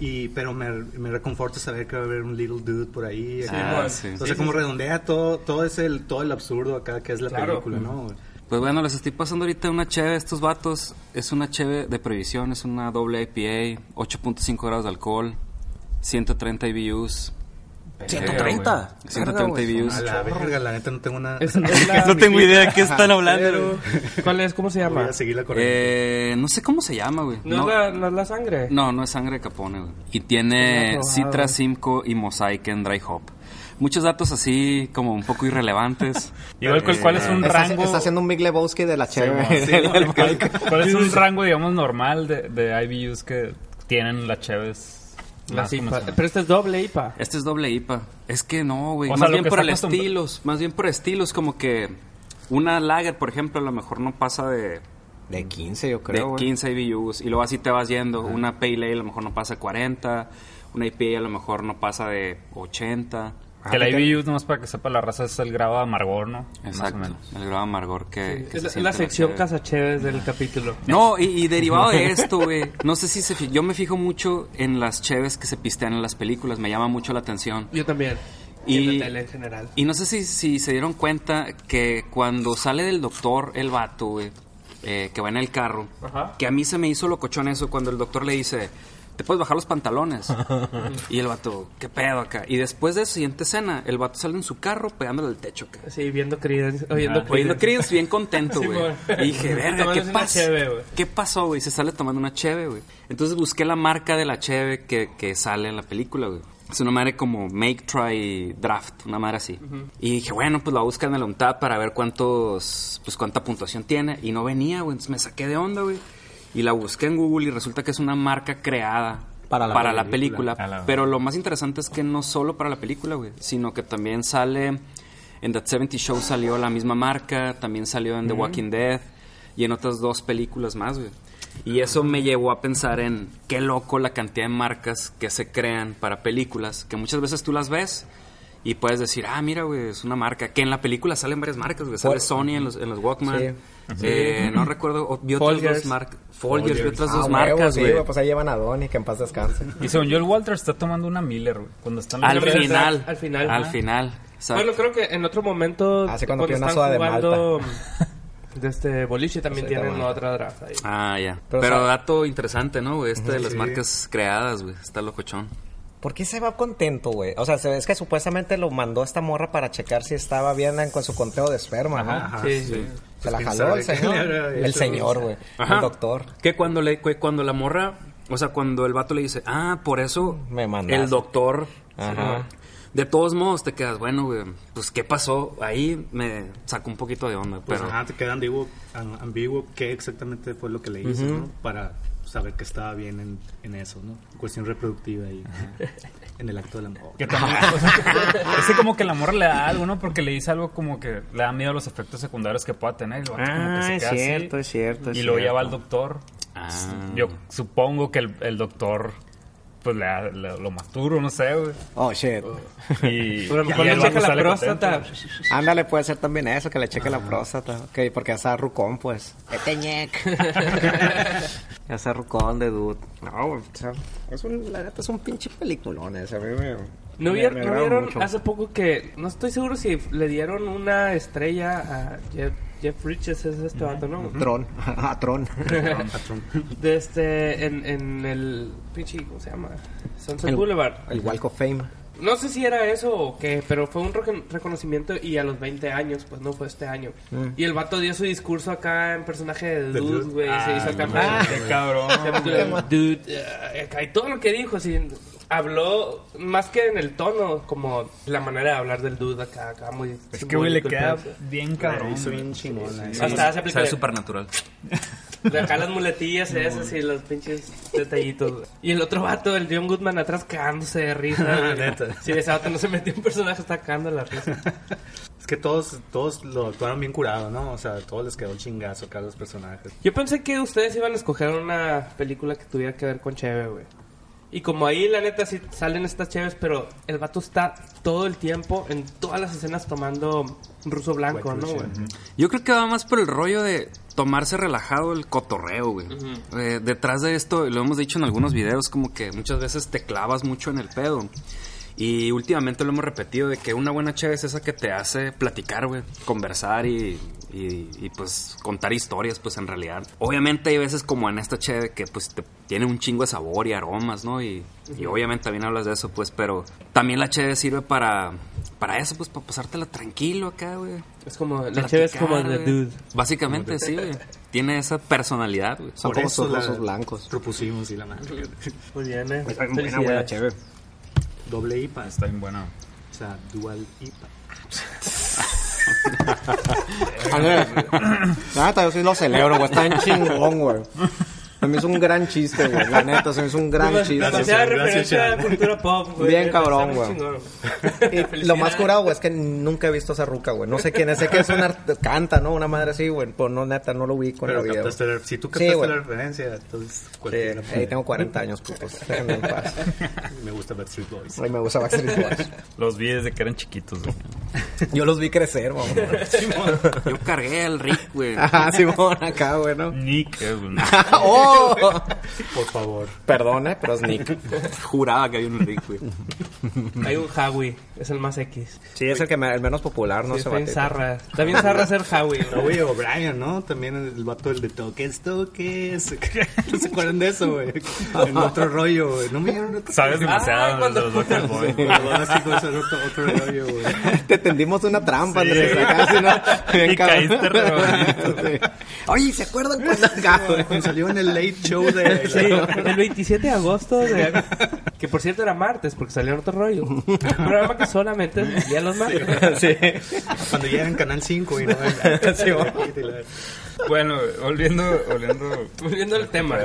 Y, pero me, me reconforta saber que va a haber un little dude por ahí. acá. Ah, sí. O sea, como redondea todo, todo ese, el, todo el absurdo acá que es la Claro. película, ¿no? Pues bueno, les estoy pasando ahorita una cheve. Estos vatos es una cheve de previsión, es una doble IPA, 8.5 grados de alcohol, 130 IBUs. 130. 130 IBUs. A la verga, la neta no tengo una... Es- es la- No tengo idea de qué están hablando. ¿Cuál es? ¿Cómo se Voy llama? a seguir la corriente. Eh, no sé cómo se llama, güey. ¿No, No, es la, no es la sangre? no, no es sangre de Capone, güey. Y tiene. Citra, Simcoe y Mosaic en Dry Hop. Muchos datos así como un poco irrelevantes. Igual, ¿cuál, cuál es un Está, rango? está haciendo un Big Lebowski de la chévere. ¿Cuál es un rango, digamos, normal de, de IBUs que tienen las cheves? La más IPA. Pero este es doble IPA. Este es doble IPA. Es que no, güey. Sea, Más bien por está el estilos. Más bien por estilos, como que una lager, por ejemplo, a lo mejor no pasa de, De 15, yo de creo. güey. 15 IBUs. Y luego así te vas yendo. Una Pale Ale a lo mejor no pasa de 40. Una IPA a lo mejor no pasa de 80. Que la IBU, nomás para que sepa la raza, es el grado de amargor, ¿no? Exacto. Más o menos. El grado amargor que, que Es se la, la sección cheve. casacheves del capítulo. No, y, y derivado de esto, güey. No sé si se Yo me fijo mucho en las cheves que se pistean en las películas. Me llama mucho la atención. Yo también. Y- Y en la tele en general. Y no sé si, si se dieron cuenta que cuando sale del doctor el vato, güey, eh, que va en el carro, Ajá. que a mí se me hizo locochón eso cuando el doctor le dice, te puedes bajar los pantalones. y el vato, ¿qué pedo acá? Y después de esa siguiente escena, el vato sale en su carro pegándole al techo, acá. Sí, viendo Creedence. Oyendo Oyendo Creedence. Creedence bien contento, güey. y dije, verga, ¿qué pasa? cheve, güey. ¿Qué pasó, güey? Se sale tomando una cheve, güey. Entonces busqué la marca de la cheve que, que sale en la película, güey. Es una madre como Make, Try, Draft, una madre así. Y dije, bueno, pues la busca en el UNTAD para ver cuántos, pues cuánta puntuación tiene. Y no venía, güey. Entonces me saqué de onda, güey. Y la busqué en Google y resulta que es una marca creada Para la película. película. A la- Pero lo más interesante es que no solo para la película, güey, sino que también sale en That 70 Show salió la misma marca, también salió en The Walking Dead y en otras dos películas más, güey. Y eso me llevó a pensar en qué loco la cantidad de marcas que se crean para películas, que muchas veces tú las ves y puedes decir, ah, mira, güey, es una marca. Que en la película salen varias marcas, güey. Sale Sony en los, en los Walkman. Sí. Eh, no recuerdo, vi otras Folgers. dos marcas. Folgers, vi otras Ah, dos marcas, sí, güey. pues ahí llevan a Donnie, que en paz descanse. Y según yo, el Walter está tomando una Miller, güey. Cuando están Al final, al final. al final. Exacto. Bueno, creo que en otro momento, Ah, sí, cuando una están soda de jugando de este boliche, también Sí, tienen otra draft ahí. Ah, ya. Pero, Pero, o sea- dato interesante, ¿no, güey? Este de las Sí. marcas creadas, güey. Está locochón. ¿Por qué se va contento, güey? O sea, se- es que supuestamente lo mandó esta morra para checar si estaba bien en- con su conteo de esperma, ¿no? Ajá, Sí, sí. Se la Pues, jaló el señor. El señor, güey. Ajá. El doctor. Que cuando le que cuando la morra, o sea, cuando el vato le dice, "Ah, por eso Me mandaste". el doctor Ajá. De todos modos te quedas, bueno, güey, pues qué pasó? Ahí me sacó un poquito de onda, Pues pero ajá, te queda ambiguo, am- ambiguo qué exactamente fue lo que le hizo, ¿no? Para saber que estaba bien en, en eso, ¿no? Cuestión reproductiva y en el acto del amor. Que también, o sea, es que como que la morra le da algo, ¿no? Porque le dice algo como que le da miedo a los efectos secundarios que pueda tener. el como que Ah, se es queda así, cierto, es cierto. es Y luego ya va al doctor. Ah. Yo supongo que el, el doctor, pues le, da- le- lo masturbo, no sé, güey. Oh, shit. Y, Pero y le checa la próstata. contento. Ándale, puede ser también eso, que le cheque la próstata. Ok, porque ya está rucón, pues. Eteñec. ya está rucón de dude. No, güey, o sea, es un, la neta es un pinche peliculón ese. A mí me. ¿No me- vieron, me ¿no vieron mucho. hace poco que, no estoy seguro si le dieron una estrella a Jeff, Jeff Bridges, es este vato, ¿no? Tron. A Tron. De este, en, en el, pinche, ¿cómo se llama? Sunset El- Boulevard. El Walk of Fame. No sé si era eso o qué, pero fue un recon- reconocimiento y a los 20 años, pues no fue este año. Mm. Y el vato dio su discurso acá en personaje de De Dude, güey, se hizo acá. Ah, qué cabrón. Dude, eh, acá, y todo lo que dijo, así, habló más que en el tono, como la manera de hablar del dude acá, acá muy. Es que, güey, le queda bien cabrón. Hizo bien chingona. Hasta se aplica supernatural. de acá las muletillas esas y los pinches detallitos. güey. Y el otro vato, el John Goodman atrás cagándose de risa. Sí, ese vato no se metió en personaje, está cagando la risa. Es que todos, todos lo actuaron bien curado, ¿no? O sea, a todos les quedó el chingazo acá a los personajes. Yo pensé que ustedes iban a escoger una película que tuviera que ver con Cheve, güey. Y como ahí, la neta, sí salen estas Cheves, pero el vato está todo el tiempo en todas las escenas tomando ruso blanco, ¿no, güey? Yo creo que va más por el rollo de tomarse relajado el cotorreo, güey. Eh, detrás de esto, lo hemos dicho en algunos videos, como que muchas veces te clavas mucho en el pedo. Y últimamente lo hemos repetido de que una buena chévere es esa que te hace platicar, güey, conversar y, y- y, pues contar historias, pues en realidad. Obviamente hay veces como en esta chévere que pues te tiene un chingo de sabor y aromas, ¿no? Y, y obviamente también hablas de eso, pues, pero también la chévere sirve para, para eso, pues, para pasártela tranquilo acá, güey. Es como, la Platicar, Cheve es como The. Dude. Básicamente, sí, güey. Tiene esa personalidad, güey. Son Por como blancos. Propusimos y la madre. Muy bien, eh. Buena, buena, Felicidades. Doble IPA. Está bien bueno. O sea, dual IPA. Neta, yo sí lo celebro, güey. Está en chingón, güey. Se me hizo un gran chiste, güey. La neta, se me hizo un gran Demas- chiste. Demasiada Gracias, referencia a la cultura pop, güey. Bien cabrón, güey. lo más curado, güey, es que nunca he visto a esa ruca, güey. No sé quién es. Sé que es una... Canta, ¿no? Una madre así, güey. Pues no, neta, no lo vi con Pero la vida. la- si tú Sí, captaste güey. la referencia, entonces Sí, ahí tengo 40 años, putos. Déjenme en paz. Me gusta Backstreet Boys. Ay, me gusta Backstreet Boys. Los vi desde que eran chiquitos, güey. Yo los vi crecer, mamá. Yo cargué al Rick, güey. Ajá, Simón, acá, güey, ¿no? Nick, eh, güey. ¡Oh! Por favor. Perdone, pero es Nick. Juraba que había un Rick, güey. Hay un Howie, es el más X. Sí, es el, que me- el menos popular, no Sí, se está bien bate. zarra. Está bien zarra ser Howie. No, güey, O'Brien, ¿no? También el vato del de toques, toques. ¿No se acuerdan de eso, güey? En otro rollo, güey. No me dieron otro Sabes demasiado Ah, cuando- los Boys. Así ese otro, otro rollo, güey. Te tendimos una trampa, Andrés. Acá, si no, bien Y cabrón. caíste re bonito. Sí. Oye, ¿se acuerdan cuando acá, güey? Cuando salió en el Late Show de... Sí, el 27 de agosto, de- que por cierto era martes, porque salió en otro rollo. Un programa que solamente ya los martes. Sí. Cuando ya era en Canal 5 y no Sí, bueno. Bueno, volviendo, volviendo. Volviendo al tema.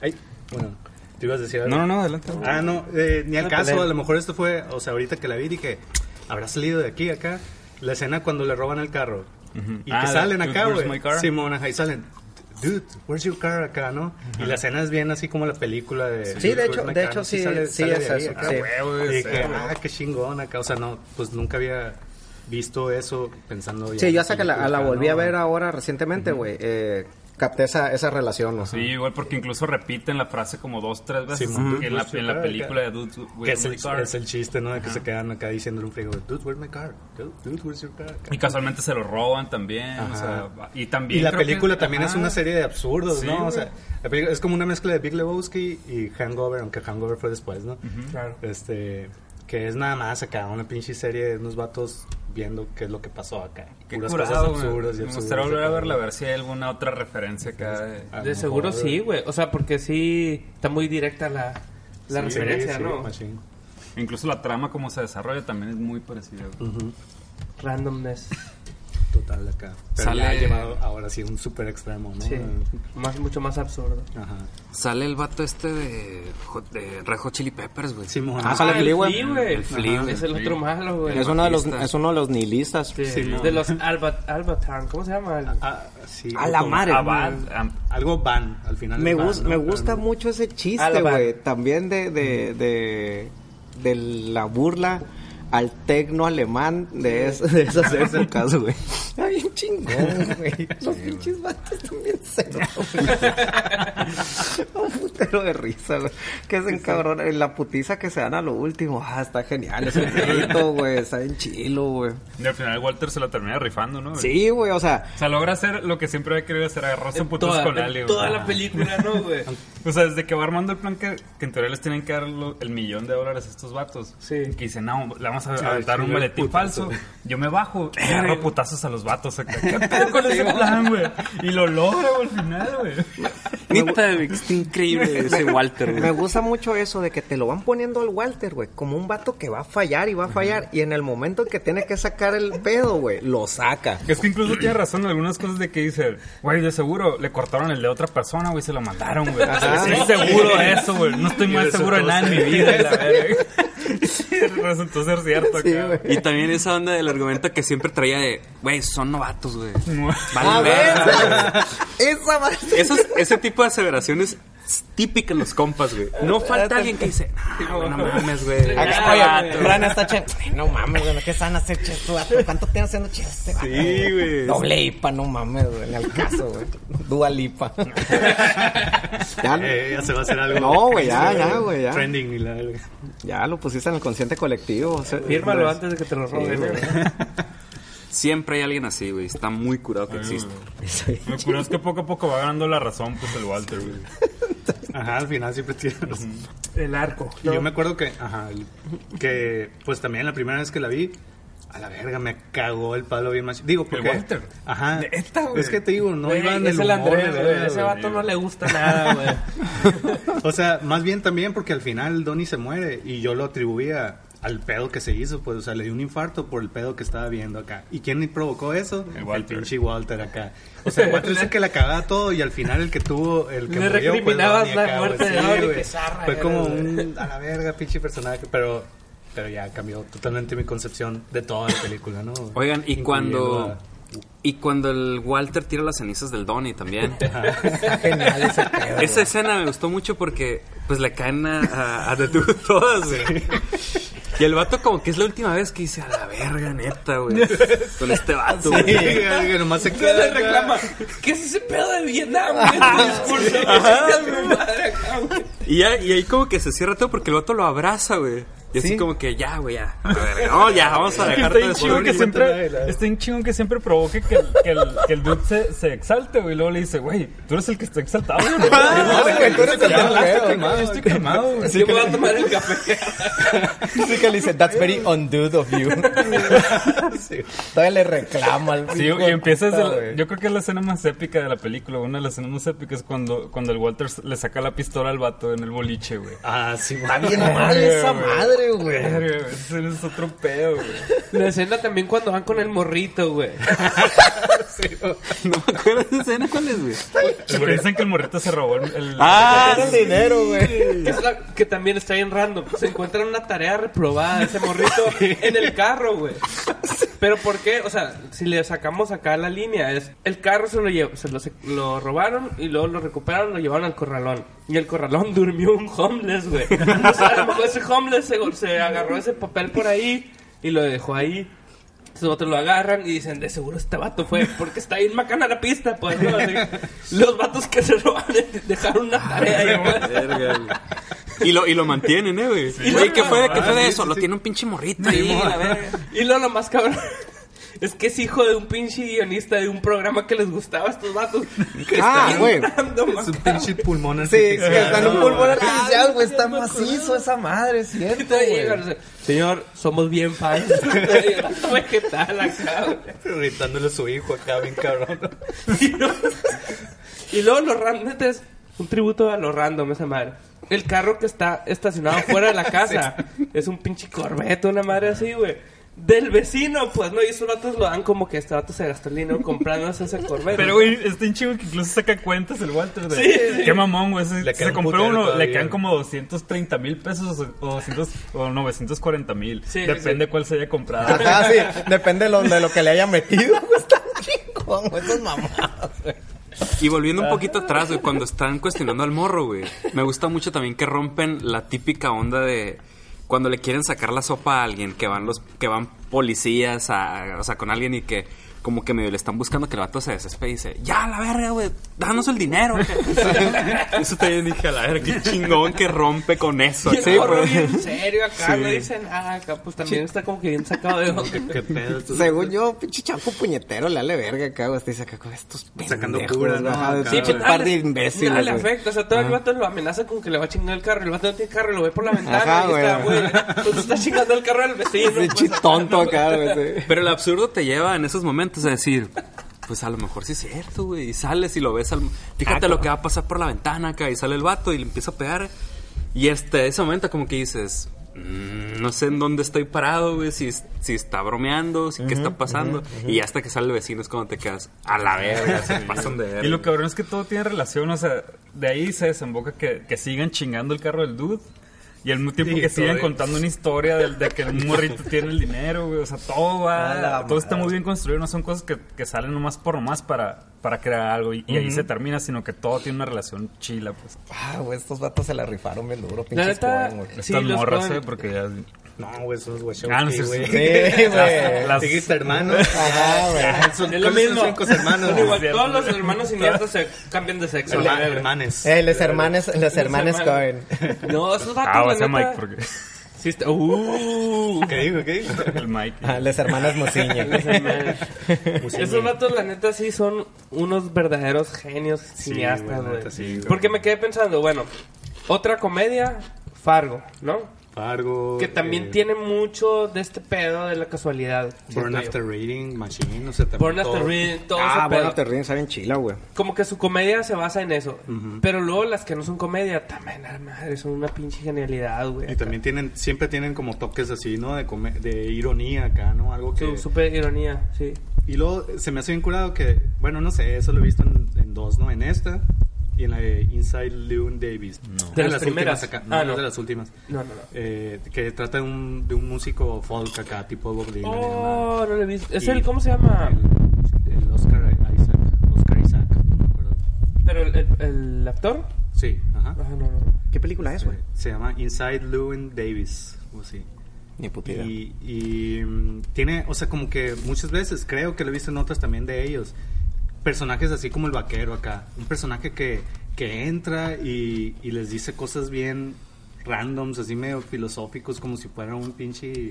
Ay, bueno, te ibas a decir algo. No, no, no, adelante. Ah, no, eh, ni al caso, a lo mejor esto fue, o sea, ahorita que la vi dije, habrá salido de aquí acá, la escena cuando le roban el carro. Y Ah, que salen acá, güey. Simón, ajá, y salen, dude, where's your car acá, ¿no? Y la escena es bien así como la película de... Sí, de hecho- de hecho, sí, sale- sí sale es de ahí eso, acá. sí. Y dije, sí. ah, qué chingón acá, o sea, no, pues nunca había visto eso pensando... ya Sí, yo hasta que la, la volví ¿no? a ver ahora recientemente, güey. eh, capté esa, esa relación, o sea. Sí, igual porque incluso repiten la frase como dos, tres veces Sí, en, la, en película de Dude, Where's es My el, Car? es el chiste, ¿no? De que se quedan acá diciéndole un friego, dude, where's my car? Dude, dude, where's your car? Y casualmente se lo roban también, o sea, y también Y la que- película también es una serie de absurdos, Sí, ¿no? O sea, la película es como una mezcla de Big Lebowski y Hangover, aunque Hangover fue después, ¿no? Claro. Este, que es nada más acá, una pinche serie de unos vatos viendo qué es lo que pasó acá. Qué Puras curado, cosas güey. absurdas y Me gustaría volver a verla, a ver si hay alguna otra referencia acá. de- De seguro mejor, sí, güey. O sea, porque sí está muy directa la, la sí, referencia, sí, ¿no? machín. Incluso la trama como se desarrolla también es muy parecida. güey. Randomness. Total acá. Pero Sale- ya llevado ahora sí a un súper extremo, ¿no? Sí. Más, mucho más absurdo. Ajá. Sale el vato este de, Hot Chili Peppers, güey. Simón. Ah, sale el Flea, güey. El Flea. Es el otro malo, güey. Es uno, de los, es uno de los nihilistas. Sí, Simón. de los Alba, Albatran, ¿cómo se llama? El- Ah, sí, A la madre. Algo van, al final. Me, van, ¿no? me gusta mucho ese chiste, güey. También de, de, de, de la burla al tecno alemán de, es- de esas épocas, güey. Está bien chingón, güey. Los pinches vatos también cero, güey. Un putero de risa, güey. Que se encabrona. En la putiza que se dan a lo último. Ah, está genial. Es un grito, güey. Está bien chilo, güey. y al final Walter se la termina rifando, ¿no? güey? Sí, güey. O sea, O sea, logra hacer lo que siempre había querido hacer, agarrarse putos con en Ali, güey. toda la película, ¿no, güey? O sea, desde que va armando el plan que, que en teoría les tienen que dar lo- el millón de dólares a estos vatos. Sí. Que dicen, no, le vamos a Sí, aventar un sí, maletín putazo. falso. Yo me bajo y agarro putazos a los vatos acá. ¿Qué pedo con ese plan, güey? Y lo güey, al final, güey. Neta, güey, está increíble ese Walter, Me güey. gusta mucho eso de que te lo van poniendo al Walter, güey, como un vato que va a fallar y va a fallar. Y en el momento que tiene que sacar el pedo, güey, lo saca. Es que incluso tiene razón en algunas cosas de que dice, güey, de seguro le cortaron el de otra persona, güey, se lo mandaron, güey. Estoy seguro de eso, güey. No estoy más seguro de nada en mi vida, la verga. Sí, resultó ser cierto, Sí. Y también esa onda del argumento que siempre traía de, güey, son novatos, güey. güey. Valen A verga, ver, güey. esa ese tipo de aseveraciones es típica en los compas, güey. No falta alguien que dice, no, güey, no mames, güey. Acá, Oye, Fran está chen. No mames, güey, ¿qué están a hacer vato? ¿Cuánto tiene haciendo este vato? Sí, güey. Doble IPA, no mames, güey, en el caso, güey. Dual IPA. ya, Eh, ya se va a hacer algo. No, güey, ya, ya, güey, ya. Trending y la ya lo pusiste en el consciente colectivo. Fírmalo pues, antes de que te lo roben. güey. Siempre hay alguien así, güey. Está muy curado que existe. Lo curioso es que poco a poco va ganando la razón, pues, el Walter, güey. Ajá, al final siempre tiene razón. El arco. Y yo me acuerdo que, ajá, que pues también la primera vez que la vi, a la verga me cagó el palo bien más. Digo, porque. Walter? Ajá. Neta, güey. Es que te digo, no Güey, iba en es el el humor Andrés, güey. Ese güey. vato no le gusta nada, güey. O sea, más bien también porque al final Donnie se muere y yo lo atribuía al pedo que se hizo, pues, o sea, le dio un infarto por el pedo que estaba viendo acá. ¿Y quién provocó eso? El, Walter. pinche Walter acá. O sea, el Walter es el que la cagaba todo y al final el que tuvo, el que Le murió fue recriminabas la acá, muerte de que zarra Fue como un, a la verga, pinche personaje, pero, pero ya cambió totalmente mi concepción de toda la película, ¿no? Oigan, y cuando. a- Y cuando el Walter tira las cenizas del Donnie también. Está genial ese pedo. Esa escena me gustó mucho porque pues le caen a, a, a The Dude todas, güey. Y el vato como que es la última vez que dice a la verga, neta, güey. Con este vato, Sí, güey. que nomás se queda le reclama. ¿Qué es ese pedo de Vietnam, güey? Y ahí como que se cierra todo porque el vato lo abraza, güey. Y así Sí. como que ya, güey, ya. A ver, no, ya, vamos a Está dejarte bien de chido que siempre, está bien chido que siempre provoque que el, que el, que el dude se, se exalte, güey. Y luego le dice, güey, tú eres el que está exaltado, güey. Ah, güey, tú eres el que calmado, ¿no? estoy calmado, güey. Yo me voy a tomar el café. Sí que le dice, that's very undude of you. Todavía le reclama al Sí, y empiezas. güey. yo creo que es la escena más épica de la película. Una de las escenas más épicas es cuando, cuando el Walter le saca la pistola al vato en el boliche, güey. Ah, sí, Está bien mal esa madre, güey. Verga, güey, Ese es otro pedo, güey. La escena también cuando van con el morrito, güey. No me acuerdo de esa escena, ¿cuál es, güey? Pero dicen que el morrito se robó el. el- Ah, el dinero, güey. Que, es la- que también está bien random. Se encuentra una tarea reprobada ese morrito en el carro, güey. Pero ¿por qué? O sea, si le sacamos acá la línea, es el carro se lo, llev- se lo, se- lo robaron y luego lo recuperaron, lo llevaron al corralón. Y el corralón durmió un homeless, güey. O sea, a lo mejor ese homeless se, se agarró ese papel por ahí y lo dejó ahí. Entonces otros lo agarran y dicen, de seguro este vato fue, porque está ahí en macana la pista, pues, ¿no? Así, los vatos que se roban dejaron una tarea ahí, pues. Y lo, y lo mantienen, eh, güey. Güey, ¿qué fue, ¿qué fue de eso? Lo tiene un pinche morrito ahí. Y lo, lo más cabrón es que es hijo de un pinche guionista de un programa que les gustaba a estos vatos. Ah, está güey. acá. pinche pulmón Sí, que artificial. está en un pulmón artificial, güey. Está macizo esa madre, ¿cierto, Señor, somos bien fans. vegetal acá, güey. Gritándole a su hijo acá, bien cabrón. Y luego, los random, neta, es un tributo a los random, esa madre. El carro que está estacionado fuera de la casa es un pinche Corvette, una madre así, güey. Del vecino, pues, ¿no? Y esos vatos lo dan como que este vato se gastó el dinero comprándose ese Corvette. Pero, güey, está en chido que incluso saca cuentas el Walter de... Sí, sí. Qué mamón, güey. Se, compró uno, le quedan como 230 mil pesos o, o 200 o 940 mil. Sí, Depende sí. cuál se haya comprado. Ajá, sí. Depende de lo, de lo que le haya metido. güey. Está chingón, güey. Esas mamadas, güey. Y volviendo un poquito atrás, güey, cuando están cuestionando al morro, güey. Me gusta mucho también que rompen la típica onda de cuando le quieren sacar la sopa a alguien, que van los, que van policías a, o sea, con alguien y que como que medio le están buscando que el vato se desespera y dice, ya la verga, güey, danos el dinero. eso también dije, a la verga, qué chingón que rompe con eso. Sí, morro pues. bien serio acá, Sí. no dice nada acá, pues también está como que bien sacado de onda. Qué pedo. Según yo, pinche chaco puñetero le ale verga acá, güey. Acá con estos Sacando pendejos, cura, güey. ¿no? Acá, pinche güey. par de imbéciles, le güey. afecta, o sea, todo el vato lo amenaza con que le va a chingar el carro. El vato no tiene carro, lo ve por la ventana Ajá, y está, güey. güey. Pues está chingando el carro del vecino. Pinche pues, tonto acá, güey. sí. Pero el absurdo te lleva en esos momentos a decir, pues a lo mejor sí es cierto, güey. Y sales y lo ves al... Fíjate lo que va a pasar por la ventana acá y sale el vato y le empieza a pegar. Y este, ese momento como que dices, "Mm, no sé en dónde estoy parado, güey, si, si está bromeando, si qué está pasando. Y hasta que sale el vecino es cuando te quedas a la verga, se pasan de verga. Y lo cabrón es que todo tiene relación, o sea, de ahí se desemboca que, que sigan chingando el carro del dude. Y al mismo tiempo Sí, que sigan todo- contando una historia de, que un morrito tiene el dinero, güey. O sea, todo va. Todo está muy bien construido. No son cosas que, que salen nomás por nomás para, para crear algo. Y, y ahí se termina, sino que todo tiene una relación chila, pues. Ah, güey, estos vatos se la rifaron bien duro, La pinches neta, sí, Estas morras, eh, porque ya. No, güey, esos Wachowski, Ah, güey. sí. Güey. Las- hermanos. Ajá, güey. Son, Es lo son mismo. cinco hermanos. Son igual, todos los hermanos siniestros se cambian de sexo. Verga. hermanes. Eh, los hermanos, los hermanos hermanos. Coen. No, esos vatos, Ah, la sea, neta, Mike, porque. sí está- Uh, ¿Qué digo? ¿Qué digo? El Mike. Ah, los hermanos Mosiña. los hermanos. Esos vatos, la neta, sí son unos verdaderos genios cineastas, sí, güey. Porque me quedé pensando, bueno, otra comedia, Fargo, ¿no? Fargo. Que también eh, tiene mucho de este pedo de la casualidad. Burn yo. After Reading, Machine, o sea, también Burn todo- After Reading, todo Ah, pedo. bueno, te ríen, saben chila, güey. Como que su comedia se basa en eso. Pero luego las que no son comedia, también, a la madre, son una pinche genialidad, güey. Y también tienen, siempre tienen como toques así, ¿no? De, come- de ironía acá, ¿no? Algo que... Su super ironía, sí. Y luego se me hace bien curado que, bueno, no sé, eso lo he visto en, en dos, ¿no? En esta y en la de Inside Llewyn Davis. No. De las primeras. últimas acá. No, Ah, no de las últimas. No, no, no. Eh, que trata de un, de un músico folk acá, tipo Bob Dylan. Oh, no lo he visto. ¿Es Y el, cómo se llama? El, el Oscar Isaac. Oscar Isaac, no me acuerdo. ¿Pero el, el, el actor? Sí, ajá. Ah, no, no. ¿Qué película es, güey? Se llama Inside Llewyn Davis, o así. Ni puta idea. Y, y, mm, tiene, o sea, como que muchas veces, creo que lo he visto en otras también de ellos, personajes así como el vaquero acá, un personaje que, que entra y, y les dice cosas bien randoms, así medio filosóficos, como si fuera un pinche,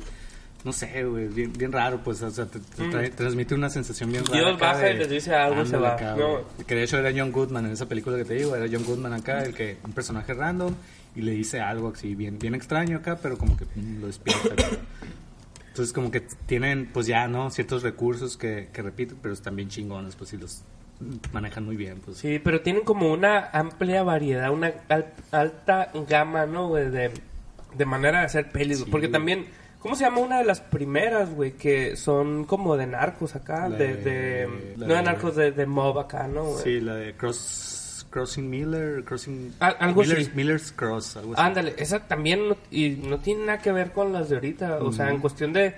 no sé, güey, bien, bien raro, pues, o sea, te, te trae- transmite una sensación bien rara. Dios baja y les dice algo y se va. acá, No. Que de hecho era John Goodman en esa película que te digo, era John Goodman acá, el que, un personaje random, y le dice algo así bien, bien extraño acá, pero como que mm, lo despierta. Entonces como que tienen pues ya, ¿no? Ciertos recursos que, que repiten, pero están bien chingones, pues y los manejan muy bien, pues. Sí, pero tienen como una amplia variedad, una al- alta gama, ¿no, güey? De, de manera de hacer pelis. Sí, Porque güey. también, ¿cómo se llama una de las primeras, güey? Que son como de narcos acá, La de... de- de- la no de de- narcos, de, de mob acá, ¿no, güey? Sí, la de Cross, Crossing Miller, Crossing... Algo Miller's, Cross, algo así. Ándale, esa también no, y no tiene nada que ver con las de ahorita. O sea, en cuestión de,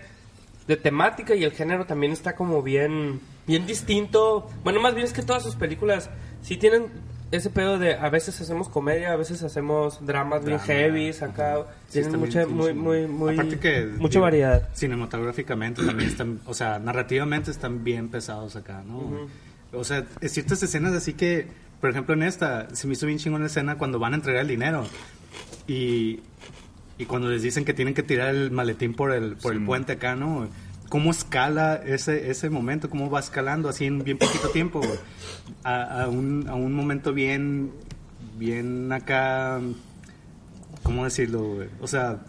de temática y el género también está como bien, bien distinto. Bueno, más bien es que todas sus películas sí tienen ese pedo de a veces hacemos comedia, a veces hacemos dramas bien heavy, acá. Sí, tienen mucha, bien muy, chingón. muy, muy, Aparte que, mucha digo, variedad. Cinematográficamente también están, o sea, narrativamente están bien pesados acá, ¿no? O sea, ciertas escenas así que, por ejemplo, en esta, se me hizo bien chingón la escena cuando van a entregar el dinero y, y cuando les dicen que tienen que tirar el maletín por el, por el puente acá, ¿no? ¿Cómo escala ese, ese momento? ¿Cómo va escalando así en bien poquito tiempo? A, a un, a un momento bien, bien acá, ¿cómo decirlo? O sea,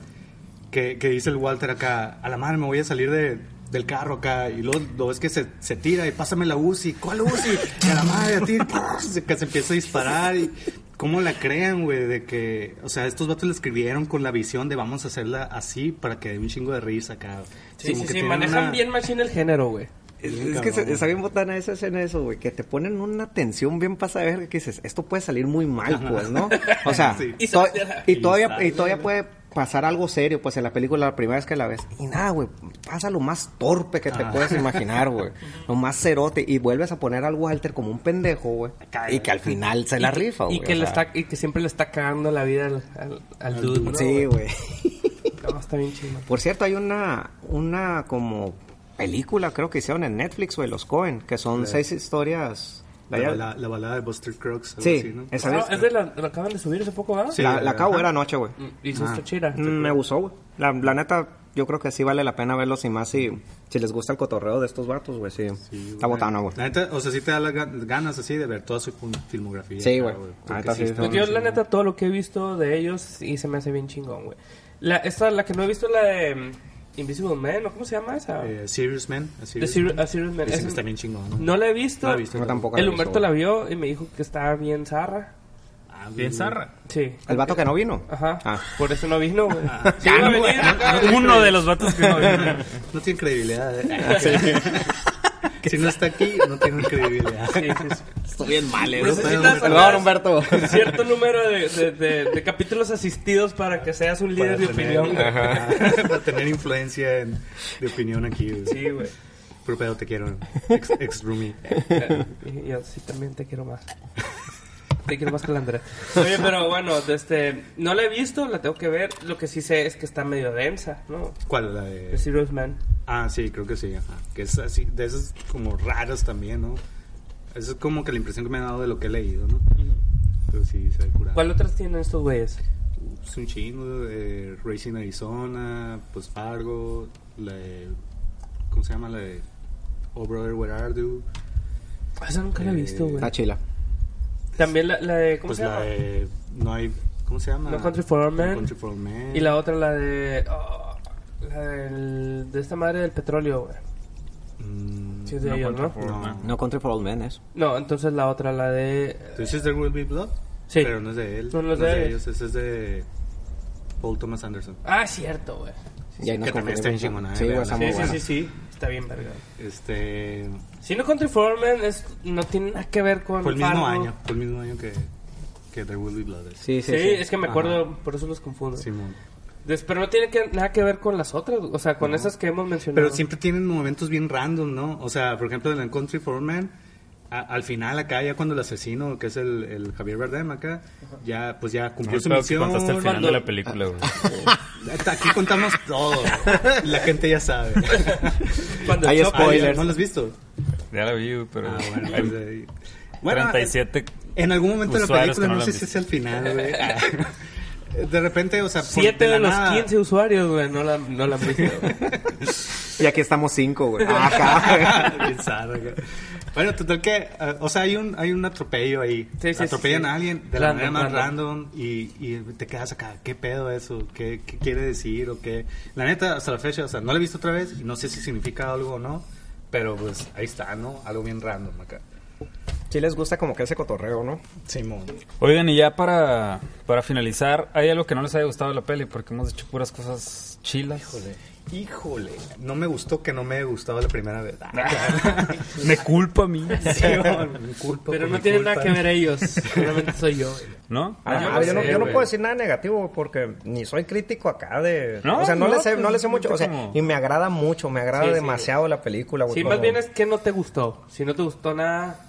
que, que dice el Walter acá, a la madre me voy a salir de, del carro acá, y luego lo ves que se, se tira y pásame la UCI, ¿cuál UCI? Y a la madre a ti, se- que se empieza a disparar y cómo la crean, güey, de que, o sea, estos vatos le escribieron con la visión de vamos a hacerla así para que dé un chingo de risa acá. Sí, Como sí, que sí, manejan una- bien machine el género, güey. Es, que se- está bien botana esa escena eso, güey, que te ponen una tensión bien pasada ver que dices, esto puede salir muy mal, pues, ¿no? O sea, Sí. Y to- y, y todavía, y todavía puede pasar algo serio, pues, en la película la primera vez que la ves. Y nada, güey, pasa lo más torpe que te Ah. puedes imaginar, güey. Lo más cerote. Y vuelves a poner al Walter como un pendejo, güey. Y que al final se la y rifa, güey. y que, le está, y que siempre le está cagando la vida al, al, al dude, ¿no, Sí, güey. No, está bien chido. Por cierto, hay una, una como película, creo que hicieron en Netflix, güey, Los Cohen, que son seis historias. La, Ya- bala- la balada de Buster Crooks, algo Sí, así, ¿no? esa Ah, vez. es de la, la acaban de subir hace poco, ¿verdad? Sí. la, la acabo de ver ajá. anoche, güey. Y sí está chida. Mm, Me gustó, güey. La, la neta, yo creo que sí vale la pena verlos y más si, si les gusta el cotorreo de estos vatos, güey. Sí, está botana, güey. La neta, o sea, sí te da las ga- ganas así de ver toda su fil- filmografía. Sí, güey. porque La neta, sí, Pues bien yo, la neta, todo lo que he visto de ellos y se me hace bien chingón, güey. La, esta, la que no he visto, la de... Invisible Man, ¿o cómo se llama esa? Eh, Serious Man. A The Serious Sir- Man. A Serious Man. Dicen Esa- que está bien chingón. ¿no? No la he visto. No la he visto. Yo tampoco. El la he Humberto visto, la vio y me dijo que estaba bien zarra. Ah, Bien zarra. Sí. ¿El vato que no vino? Ajá. Ah. Por eso no vino, güey. Sí, iba a venir acá. Uno de los vatos que no vino. No tiene credibilidad. ¿eh? si no está aquí, no tiene credibilidad. Sí, sí. Estoy bien mal, ¿eh? Necesitas Perdón, Humberto. Cierto número de, de, de- de capítulos asistidos para que seas un líder de tener- opinión. Ajá. Para tener influencia en- de opinión aquí. güey. Sí, güey. Pero pedo, te quiero. Ex, ex roomie. Y Yo sí también te quiero más. Te quiero más que la Andrea. Oye, pero bueno, este, no la he visto, la tengo que ver. Lo que sí sé es que está medio densa, ¿no? ¿Cuál? La The de... Serious Man. Ah, sí, creo que sí. Ajá. Que es así, de esas como raras también, ¿no? Esa es como que la impresión que me ha dado de lo que he leído, ¿no? Pero sí, se ve curado. ¿Cuál otras tienen estos güeyes? Es un chingo de Racing Arizona, pues Fargo, la de... ¿Cómo se llama? La de Oh Brother, Where Are You? Esa nunca la he visto, güey. Está chila. También la, la de, ¿cómo Pues se la llama? de... No hay... ¿Cómo se llama? No Country for Old Men. No Country for Old Men. Y la otra, la de... oh, la del- de esta madre del petróleo, güey. Mm, Sí, es de No ellos, ¿no? no. No Country for Old Men es. No, entonces la otra, la de... ¿Tú dices There Will Be Blood? Sí. Pero no es de él. No, no es de ellos. Ese es de Paul Thomas Anderson. Ah, cierto, güey. Ahí nos que también está confundimos. chingona, Sí, eh, Sí, sí, sí, sí. Está bien, verga. Este... Si no Country for Old Men es, no tiene nada que ver con Fue el mismo Fargo. año. Fue el mismo año que, que There Will Be Blood. Sí, Sí, sí, sí. es que me acuerdo, por eso los confundo. Simón. Des- pero no tiene que, nada que ver con las otras, o sea, con esas que hemos mencionado. Pero siempre tienen momentos bien random, ¿no? O sea, por ejemplo, en el Country for a- al final acá ya cuando el asesino, que es el, el Javier Bardem acá, ya pues ya cumplió su misión. contaste el final cuando- de la película, güey. Aquí contamos todo. La gente ya sabe. Cuando Hay choca- spoilers. ¿No lo has visto? Ya la vi, pero... Ah, bueno, pues, ahí- Bueno, 37... En algún momento de la película, no sé si es al final, güey. De repente, o sea, por- Siete de los nada- 15 usuarios, güey, no la, no la han visto. güey. Y aquí estamos cinco, güey. Acá. Bueno, total que, eh, o sea, hay un, hay un atropello ahí. Sí, sí, Atropellan sí, a alguien de la manera más random. random, y, y te quedas acá, ¿qué pedo eso? ¿Qué, ¿Qué quiere decir? o qué? La neta, hasta la fecha, o sea, no la he visto otra vez y no sé si significa algo o no, pero pues ahí está, ¿no? Algo bien random acá. Sí les gusta como que ese cotorreo, ¿no? Simón. Oigan, y ya para, para finalizar, ¿hay algo que no les haya gustado de la peli? Porque hemos hecho puras cosas chilas. Híjole, híjole. No me gustó que no me gustaba la primera vez. Me culpa a mí. Sí, mi culpa Pero no mi tiene culpa. nada que ver ellos, solamente soy yo. ¿No? Ah, yo ah, no yo, no, sé, yo no güey. puedo decir nada negativo porque ni soy crítico acá de... No, o sea, no, no, le sé, pues, no le sé mucho. O sea, como- y me agrada mucho, me agrada Sí, sí. demasiado la película. güey, Sí, más bien es que no te gustó. Si no te gustó nada,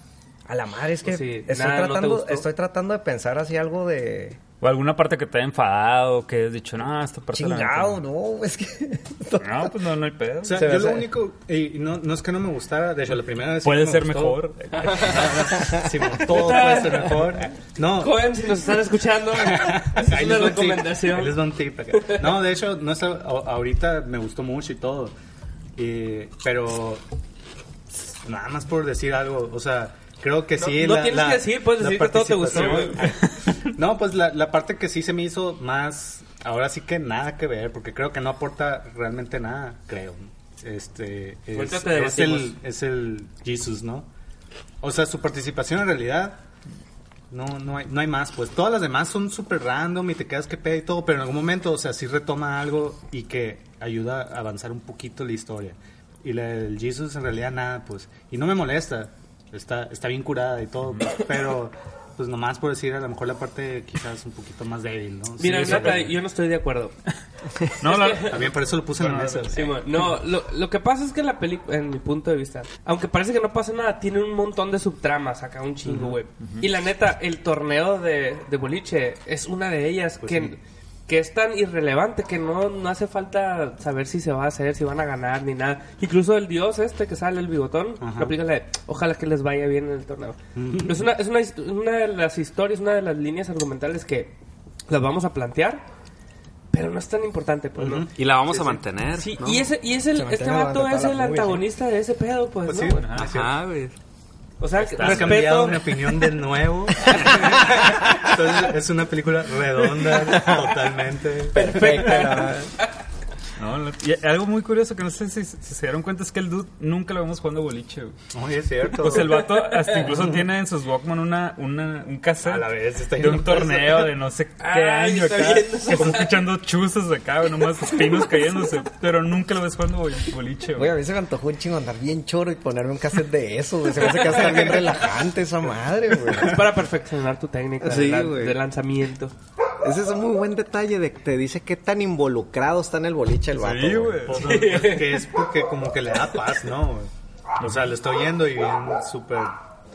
A la madre, es que Pues sí, estoy, nada, tratando, estoy tratando de pensar así algo de... O alguna parte que te haya enfadado, que has dicho, no, esta parte... Chingado, no, es que... No, pues no, no hay pedo. O sea, Se yo lo único, y no, no es que no me gustara, de hecho, la primera vez sí Puede me ser gustó. mejor. Simón, todo puede ser mejor. No, joven, si nos están escuchando, es Ahí una recomendación. ahí les va un tip acá. No, de hecho, no está, a- ahorita me gustó mucho y todo. Y- pero nada más por decir algo, o sea, creo que No- sí. no tienes que decir, puedes decir que todo te gustó, No, pues la, la parte que sí se me hizo más, ahora sí que nada que ver, porque creo que no aporta realmente nada, creo. Este es, es el es el Jesus, ¿no? O sea, su participación en realidad no, no hay, no hay más, pues todas las demás son súper random y te quedas que pedo y todo, pero en algún momento, o sea, sí retoma algo y que ayuda a avanzar un poquito la historia. Y la del Jesus en realidad nada, pues, y no me molesta, está, está bien curada y todo, pero pues nomás por decir a lo mejor la parte quizás un poquito más débil, ¿no? Mira, Sí, yo no estoy de acuerdo. No, la- También por eso lo puse en la mesa. Sí, no, lo, lo que pasa es que la película, en mi punto de vista, aunque parece que no pasa nada, tiene un montón de subtramas acá, un chingo, güey. Y la neta, el torneo de, de boliche es una de ellas Pues que, sí. Que es tan irrelevante que no, no hace falta saber si se va a hacer, si van a ganar, ni nada. Incluso el dios este que sale, el bigotón, aplica la de, ojalá que les vaya bien en el torneo. Es, una, es una, de las historias, una de las líneas argumentales que las vamos a plantear. Pero no es tan importante, pues, ¿no? Y la vamos a mantener. Sí, ¿no? y ese, y es el, este vato es el antagonista de ese pedo, pues, Pues ¿no? sí? Ajá, güey. O sea, Has cambiado mi respeto. opinión de nuevo. Entonces, es una película redonda totalmente. Perfecta. No, y algo muy curioso que no sé si, si se dieron cuenta es que el dude nunca lo vemos jugando boliche, güey. Oye, es cierto. Pues el vato hasta incluso tiene en sus Walkman una, una, un cassette A la vez, está de un torneo de no sé qué Ay, año está acá. eso. Como escuchando chuzos acá, güey, nomás pinos cayéndose. Pero nunca lo ves jugando bol- boliche, Güey, a mí se me antojó un chingo andar bien choro y ponerme un cassette de eso, güey. Se me hace que estar bien relajante esa madre, güey. Es para perfeccionar tu técnica Sí, de, lan- güey. de lanzamiento. Ese es un muy buen detalle de que te dice qué tan involucrado está en el boliche el vato. Sí, güey. Pues, pues, que es porque como que le da paz, ¿no? O sea, lo estoy oyendo y bien súper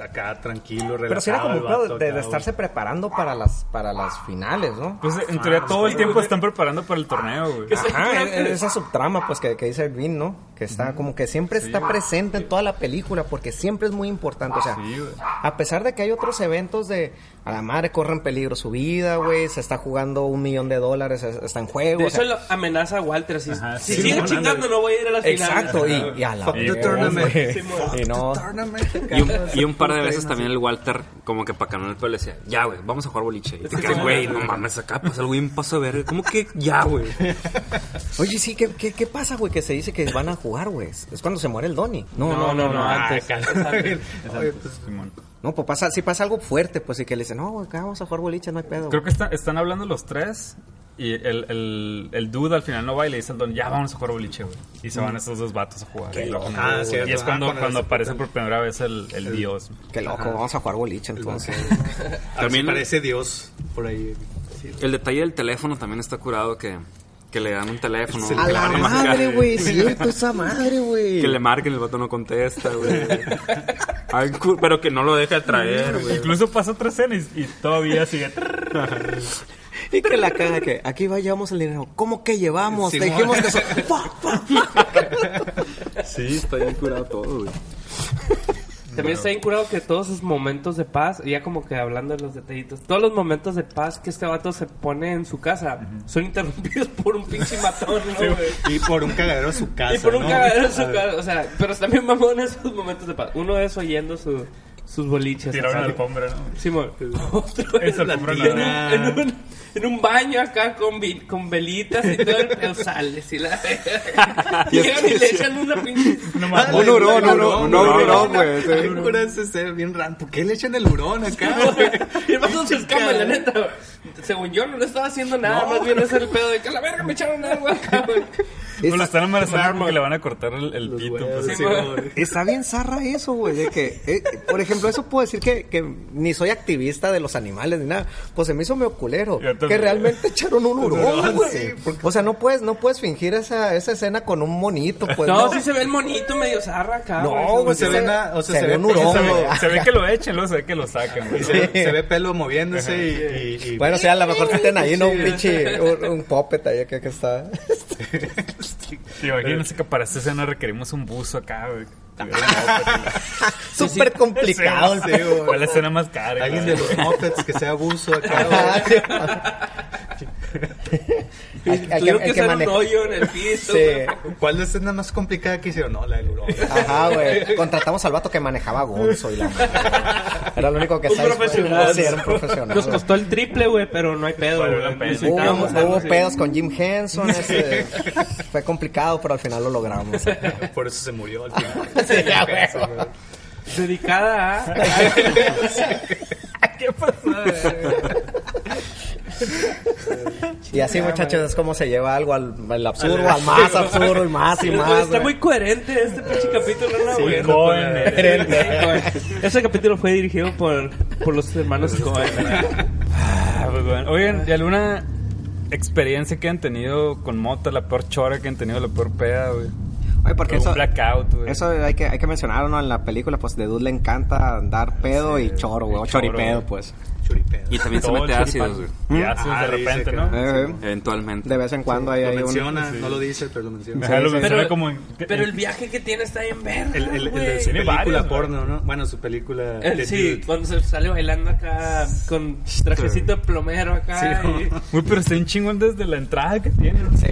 acá, tranquilo, relajado. Pero sí era como el vato de, de estarse preparando para las, para las finales, ¿no? Pues en teoría todo el tiempo están preparando para el torneo, güey. Ajá, e- esa subtrama, pues, que, que dice Vin, ¿no? Que está como que siempre está presente en toda la película porque siempre es muy importante. O sea, Sí, güey. a pesar de que hay otros eventos de a la madre corre en peligro su vida, güey, se está jugando un millón de dólares, es- está en juego. De o sea, eso lo amenaza a Walter. Si, Ajá, si sí, sigue chingando, no voy a ir a las finales. Exacto, y, y a la Fuck the tournament. Y no, Y un, y un par de veces también el Walter, como que para calmar el pelo, le decía, ya, güey, vamos a jugar boliche. Y te quedas, güey, no mames, acá pasa algo bien paso a ver. ¿Cómo que ya, güey? Oye, sí, ¿qué, qué, qué pasa, güey? Que se dice que van a jugar, güey. Es cuando se muere el Donnie. No, no, no, no. Ah, antes. Pues. No, pues pasa, sí pasa algo fuerte, pues, y que le dicen, no, güey, acá vamos a jugar boliche, no hay pedo. Creo que está- están hablando los tres. Y el, el, el dude al final no va y le dice al don, ya vamos a jugar boliche, güey. Y se van esos dos vatos a jugar. Y, lo- Ah, cierto. y es Ah, cuando, cuando aparece por primera vez el, el dios. Qué loco, vamos a jugar boliche, entonces. también También- parece Dios por ahí. Sí. El detalle del teléfono también está curado que, que le dan un teléfono. Sí, A que le la marquen, madre, güey, cierto, esa madre, güey. Que le marquen, el vato no contesta, güey. Pero que no lo deja traer, güey. Incluso pasa otra escena y, y todavía sigue. Y que la caga que aquí va, llevamos el dinero. ¿Cómo que llevamos? Te dijimos que eso. Sí, está bien curado todo, güey. También está bien curado que todos sus momentos de paz, ya como que hablando de los detallitos, todos los momentos de paz que este vato se pone en su casa son interrumpidos por un pinche matón, ¿no, güey? Y por un cagadero a su casa. Y por un ¿no? cagadero en su casa, o sea, pero también mamón esos momentos de paz. Uno es oyendo su, sus boliches. Tiraron la alfombra, ¿no? Simón. Otro es en, alfombra no. en, un, en un baño acá con, vi- con velitas y todo el pedo sale. ¿sí la... Llegan y le echan una pinche... Un hurón, un hurón, un hurón, güey. Ser bien. ¿Por qué le echan el hurón acá, güey? Y el vato se escama, la neta. Según yo, no le estaba haciendo nada. Más bien es el pedo de que a la verga me echaron algo acá, güey. Bueno, lo están amenazando porque le van a cortar el, el pito. huevos, pues. Sí. Está bien zarra eso, güey. De que, eh, por ejemplo, eso puedo decir que, que ni soy activista de los animales ni nada. Pues se me hizo medio culero. Que realmente echaron un hurón, güey. sí, O sea, no puedes, no puedes fingir esa, esa escena con un monito, pues. No, sí se ve el monito medio zarra acá, No, güey. se se ve o sea, se se ve un hurón, Se ve, se ve que lo echen, luego se ve que lo sacan. güey. Se, ve- se ve pelo moviéndose y, y- y- Bueno, o sea, a lo mejor tienen ahí, ¿no? Un pinche, un, un puppet ahí que, que está. Te imaginas que para esta escena requerimos un buzo acá, güey. Súper complicado el Sí, pedo, Fue güey. la escena más cara. alguien güey. de los Muppets que sea abuso acá. El que, que hacer un hoyo en el piso, Sí. ¿Cuál es la escena más complicada que hicieron? No, la del hurón. Ajá, güey. Contratamos al vato que manejaba Gonzo y la Era lo único que Un sabes. profesional. Sí, era un profesional. Nos costó el triple, güey, pero no hay pedo. Hubo, pedos con Jim Henson. ese- fue complicado, pero al final lo logramos. Por eso se murió al final. Sí, ya, güey. Dedicada a... ¿Qué pasó? Y así, muchachos, es como se lleva algo al, al absurdo, al más absurdo y más y más. Está muy coherente este pinche capítulo, ¿no, Sí, güey? Cohen. Ese capítulo fue dirigido por, por los hermanos Cohen. Ah, pues bueno. Oigan, ¿y alguna experiencia que han tenido con mota? La peor chora que han tenido, la peor peda, güey. Oye, porque Un eso, blackout, güey. eso hay que, hay que mencionarlo, ¿no? En la película, pues, de Dude le encanta andar pedo y choro, güey. O choripedo, pues. Y también se mete ácidos, güey. Y ácidos Ah, de repente, ¿no? Eh, Eventualmente. de vez en cuando hay Lo un... menciona, sí. no lo dice, pero lo menciona. Ajá, lo menciona Pero, como en- pero el viaje que tiene está bien verde, El, el, el de su película varios, porno, ¿no? Bueno, su película. El- sí, Dude. cuando se sale bailando acá con trajecito de plomero acá. Sí, y- Güey, pero está un chingón desde la entrada que tiene. ¿no? Sí.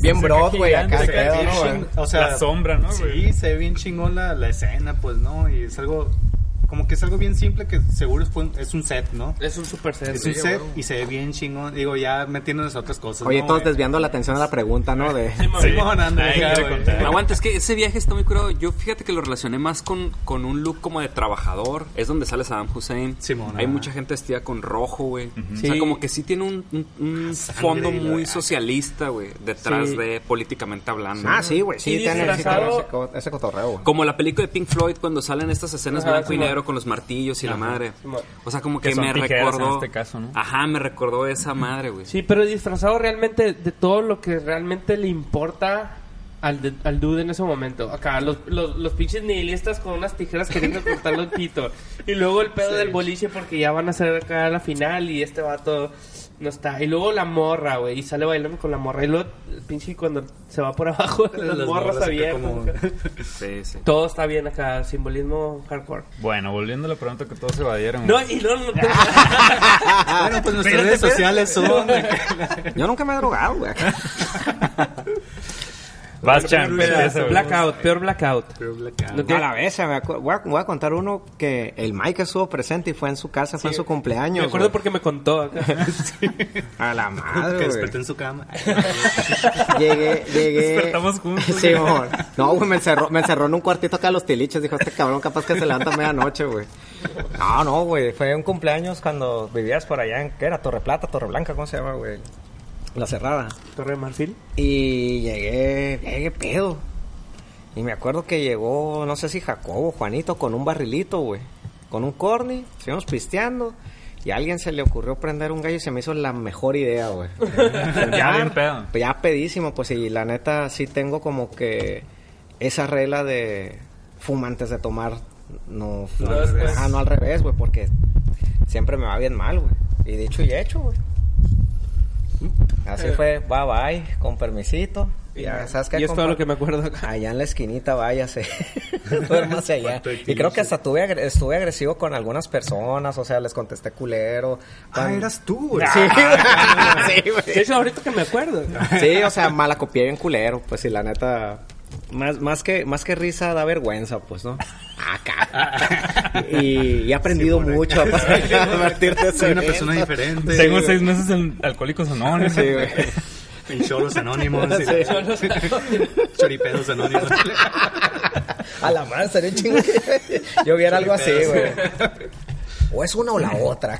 Bien Broadway acá, o sea, La sombra, ¿no? Sí, se ve bien chingón la, la escena, pues, ¿no? Y es algo como que es algo bien simple que seguro es, un- es un set, ¿no? Es un super set. Es un sí, set y se ve bien chingón. Digo, ya metiéndonos a otras cosas. Oye, ¿no, todos desviando la atención a la pregunta, ¿no? De... Simón. Aguanta, es que ese viaje está muy curado. Yo fíjate que lo relacioné más con, con un look como de trabajador. Es donde sale Saddam Hussein. Simón, Hay ajá. mucha gente vestida con rojo, güey. O sea, como que sí tiene un, un- un Sangre fondo muy socialista, güey. Detrás Sí. de políticamente hablando. Ah, sí, güey. Sí, tiene sí, disfrazado- tiene ese, ese cotorreo, güey. Como la película de Pink Floyd cuando salen estas escenas blanco y Simón. Con los martillos y la madre. O sea, como Que que, son me recordó. en este caso, ¿no? Ajá, me recordó esa madre, güey. Sí, pero disfrazado realmente de todo lo que realmente le importa al, de- al dude en ese momento. Acá, los, los, los pinches nihilistas con unas tijeras queriendo cortarle el pito. Y luego el pedo del boliche porque ya van a hacer acá la final y este vato no está. Y luego la morra, güey, y sale bailando con la morra. Y luego el pinche cuando se va por abajo, las, Las morras abiertas. como- acá. Sí, sí. Todo está bien acá, simbolismo hardcore. Bueno, volviendo a la pregunta que todos se evadieron. No, y no, no, Bueno, pues nuestras redes sociales son. Yo nunca me he drogado, güey. Vas, Chan, blackout, peor blackout. Pero Blackout. No A la vez, me voy, a, voy a contar uno que el Mike estuvo presente y fue en su casa, fue en su cumpleaños. Me acuerdo porque me contó acá. A la que madre, güey. desperté en su cama. Llegué, llegué. Despertamos juntos. Sí, amor. No, güey, me encerró, me encerró en un cuartito acá a los tiliches. Dijo, este cabrón capaz que se levanta a medianoche, güey. No, no, güey. Fue un cumpleaños cuando vivías por allá en, ¿qué era? Torre Plata, Torre Blanca, ¿cómo se llama, güey? La Cerrada. Torre de Marfil. Y llegué, llegué pedo. Y me acuerdo que llegó, no sé si Jacobo, Juanito, con un barrilito, güey. Con un corny, seguimos pisteando. Y a alguien se le ocurrió prender un gallo y se me hizo la mejor idea, güey. Ya bien pedo. Ya pedísimo, pues y la neta sí tengo como que esa regla de fumantes de tomar, no, No al revés. ah, no al revés, güey, porque siempre me va bien mal, güey. Y dicho y hecho, güey. Así fue, bye bye, con permisito. Y ya, ¿sabes qué? Y es todo lo que me acuerdo acá. Allá en la esquinita, váyase. Duérmase allá. Y creo que hasta tuve, agre- estuve agresivo con algunas personas, o sea, les contesté culero. Ah, eras tú, güey. Sí, güey. Sí, güey. Hecho, ahorita que me acuerdo. Sí, o sea, mala copié bien culero, pues sí, la neta. Más, más, que, más que risa da vergüenza, pues, ¿no? Acá. Y, y he aprendido mucho a, a partir de ese Soy una persona diferente. Tengo seis meses en Alcohólicos Anónimos. Sí, güey. En choros anónimos. Sí. Choripedos anónimos. A la madre, sería chingo que yo viera algo así, güey. O es una o la otra,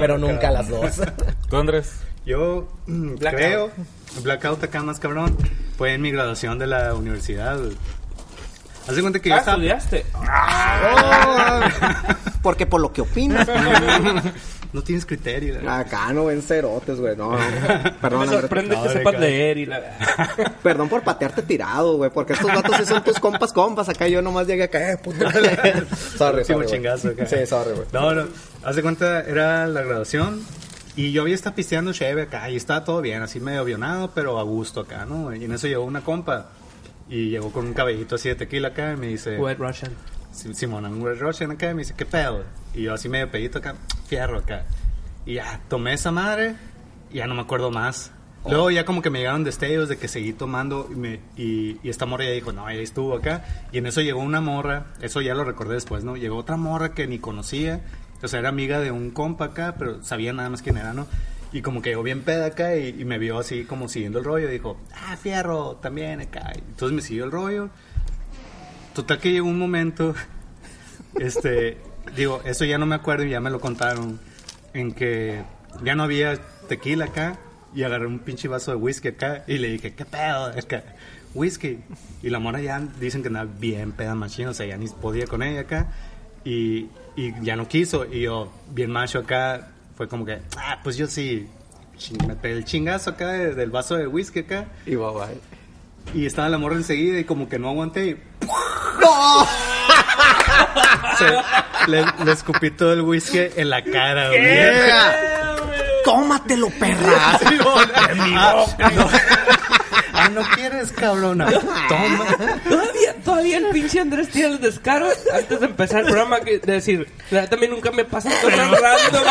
pero nunca las dos. ¿Tú, Andrés? Yo mm, creo, Blackout acá más cabrón, fue en mi graduación de la universidad. Haz de cuenta que yo Ah, estaba... estudiaste. Porque por lo que opinas, No tienes criterio. güey. acá no ven cerotes, güey. No, perdón, Me sorprende que sepas leer y la... Perdón por patearte tirado, güey, porque estos vatos sí son tus compas, compas. Acá yo nomás llegué acá, eh, puto. sorry, sorry. güey. chingazo acá. Sí, sorry, güey. No, no. Haz de cuenta, era la graduación. Y yo había estado pisteando cheve acá. Y estaba todo bien, así medio avionado, pero a gusto acá, ¿no? Y en eso llegó una compa. Y llegó con un cabellito así de tequila acá. Y me dice... Wet Russian. Si- Simón, un Red Russian acá. Y me dice, ¿qué pedo? Y yo así medio pedito acá. Fierro acá. Y ya, tomé esa madre. Y ya no me acuerdo más. Luego ya como que me llegaron destellos de que seguí tomando y, me, y, y esta morra ya dijo, no, ya estuvo acá. Y en eso llegó una morra, eso ya lo recordé después, ¿no? Llegó otra morra que ni conocía, o sea, era amiga de un compa acá, pero sabía nada más quién era, ¿no? Y como que llegó bien peda acá y, y me vio así como siguiendo el rollo. dijo, ah, fierro, también acá. Y entonces me siguió el rollo. Total que llegó un momento, este, digo, eso ya no me acuerdo y ya me lo contaron, en que ya no había tequila acá y agarré un pinche vaso de whisky acá y le dije, ¿qué pedo? Acá, whisky. Y la mora ya dicen que andaba bien peda machina, o sea, ya ni podía con ella acá y, y ya no quiso. Y yo, bien macho acá, fue como que, ah, pues yo sí, me pegué el chingazo acá de- del vaso de whisky acá. Y bye bye. Y estaba la morra enseguida y como que no aguanté y... Se- le, le escupí todo el whisky en la cara, güey. ¡Tómatelo, perra! No. No quieres, cabrona. Toma. Todavía, todavía el pinche Andrés tiene el descaro antes de empezar el programa que, de decir, "La neta, a mí nunca me pasa cosas random.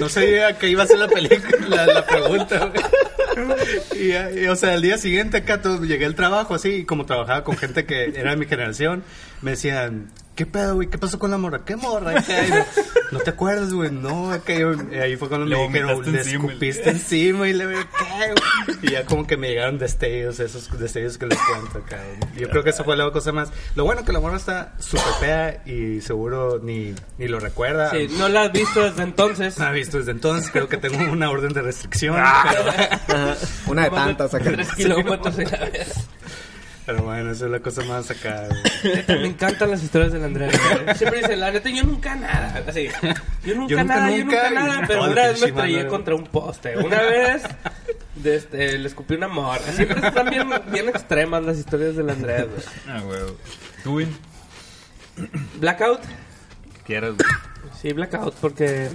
No sabía que iba a ser la película, la, la pregunta, güey. Y, y, o sea, el día siguiente acá todo, llegué al trabajo así, y como trabajaba con gente que era de mi generación, me decían, ¿qué pedo, güey? ¿Qué pasó con la morra? ¿Qué morra? No te acuerdas, güey, no, acá yo- y ahí fue cuando Le me dijeron, le encima, escupiste encima y le ¿qué? güey? Y ya como que me llegaron destellos, esos destellos que les cuento acá. Yo creo que esa fue la cosa más. Lo bueno que la morra está súper fea y seguro ni, ni lo recuerda. Sí, no la has visto desde entonces. No ha visto desde entonces, creo que tengo una orden de restricción. Ajá. Una de tantas acá. Tres kilómetros en la vez. Pero bueno, esa es la cosa más acá. güey. Me encantan las historias del Andrés. güey. Siempre dice, la neta, yo nunca nada. Así, yo nunca Yo nunca, nada, yo nunca, nada. Pero una vez me madre. contra un poste. Una vez de este, le escupí una morra. Siempre están bien, bien extremas las historias del Andrés. güey. Ah, huevo. ¿Tú, Win? Blackout. ¿Quieres? güey? Sí, Blackout, porque...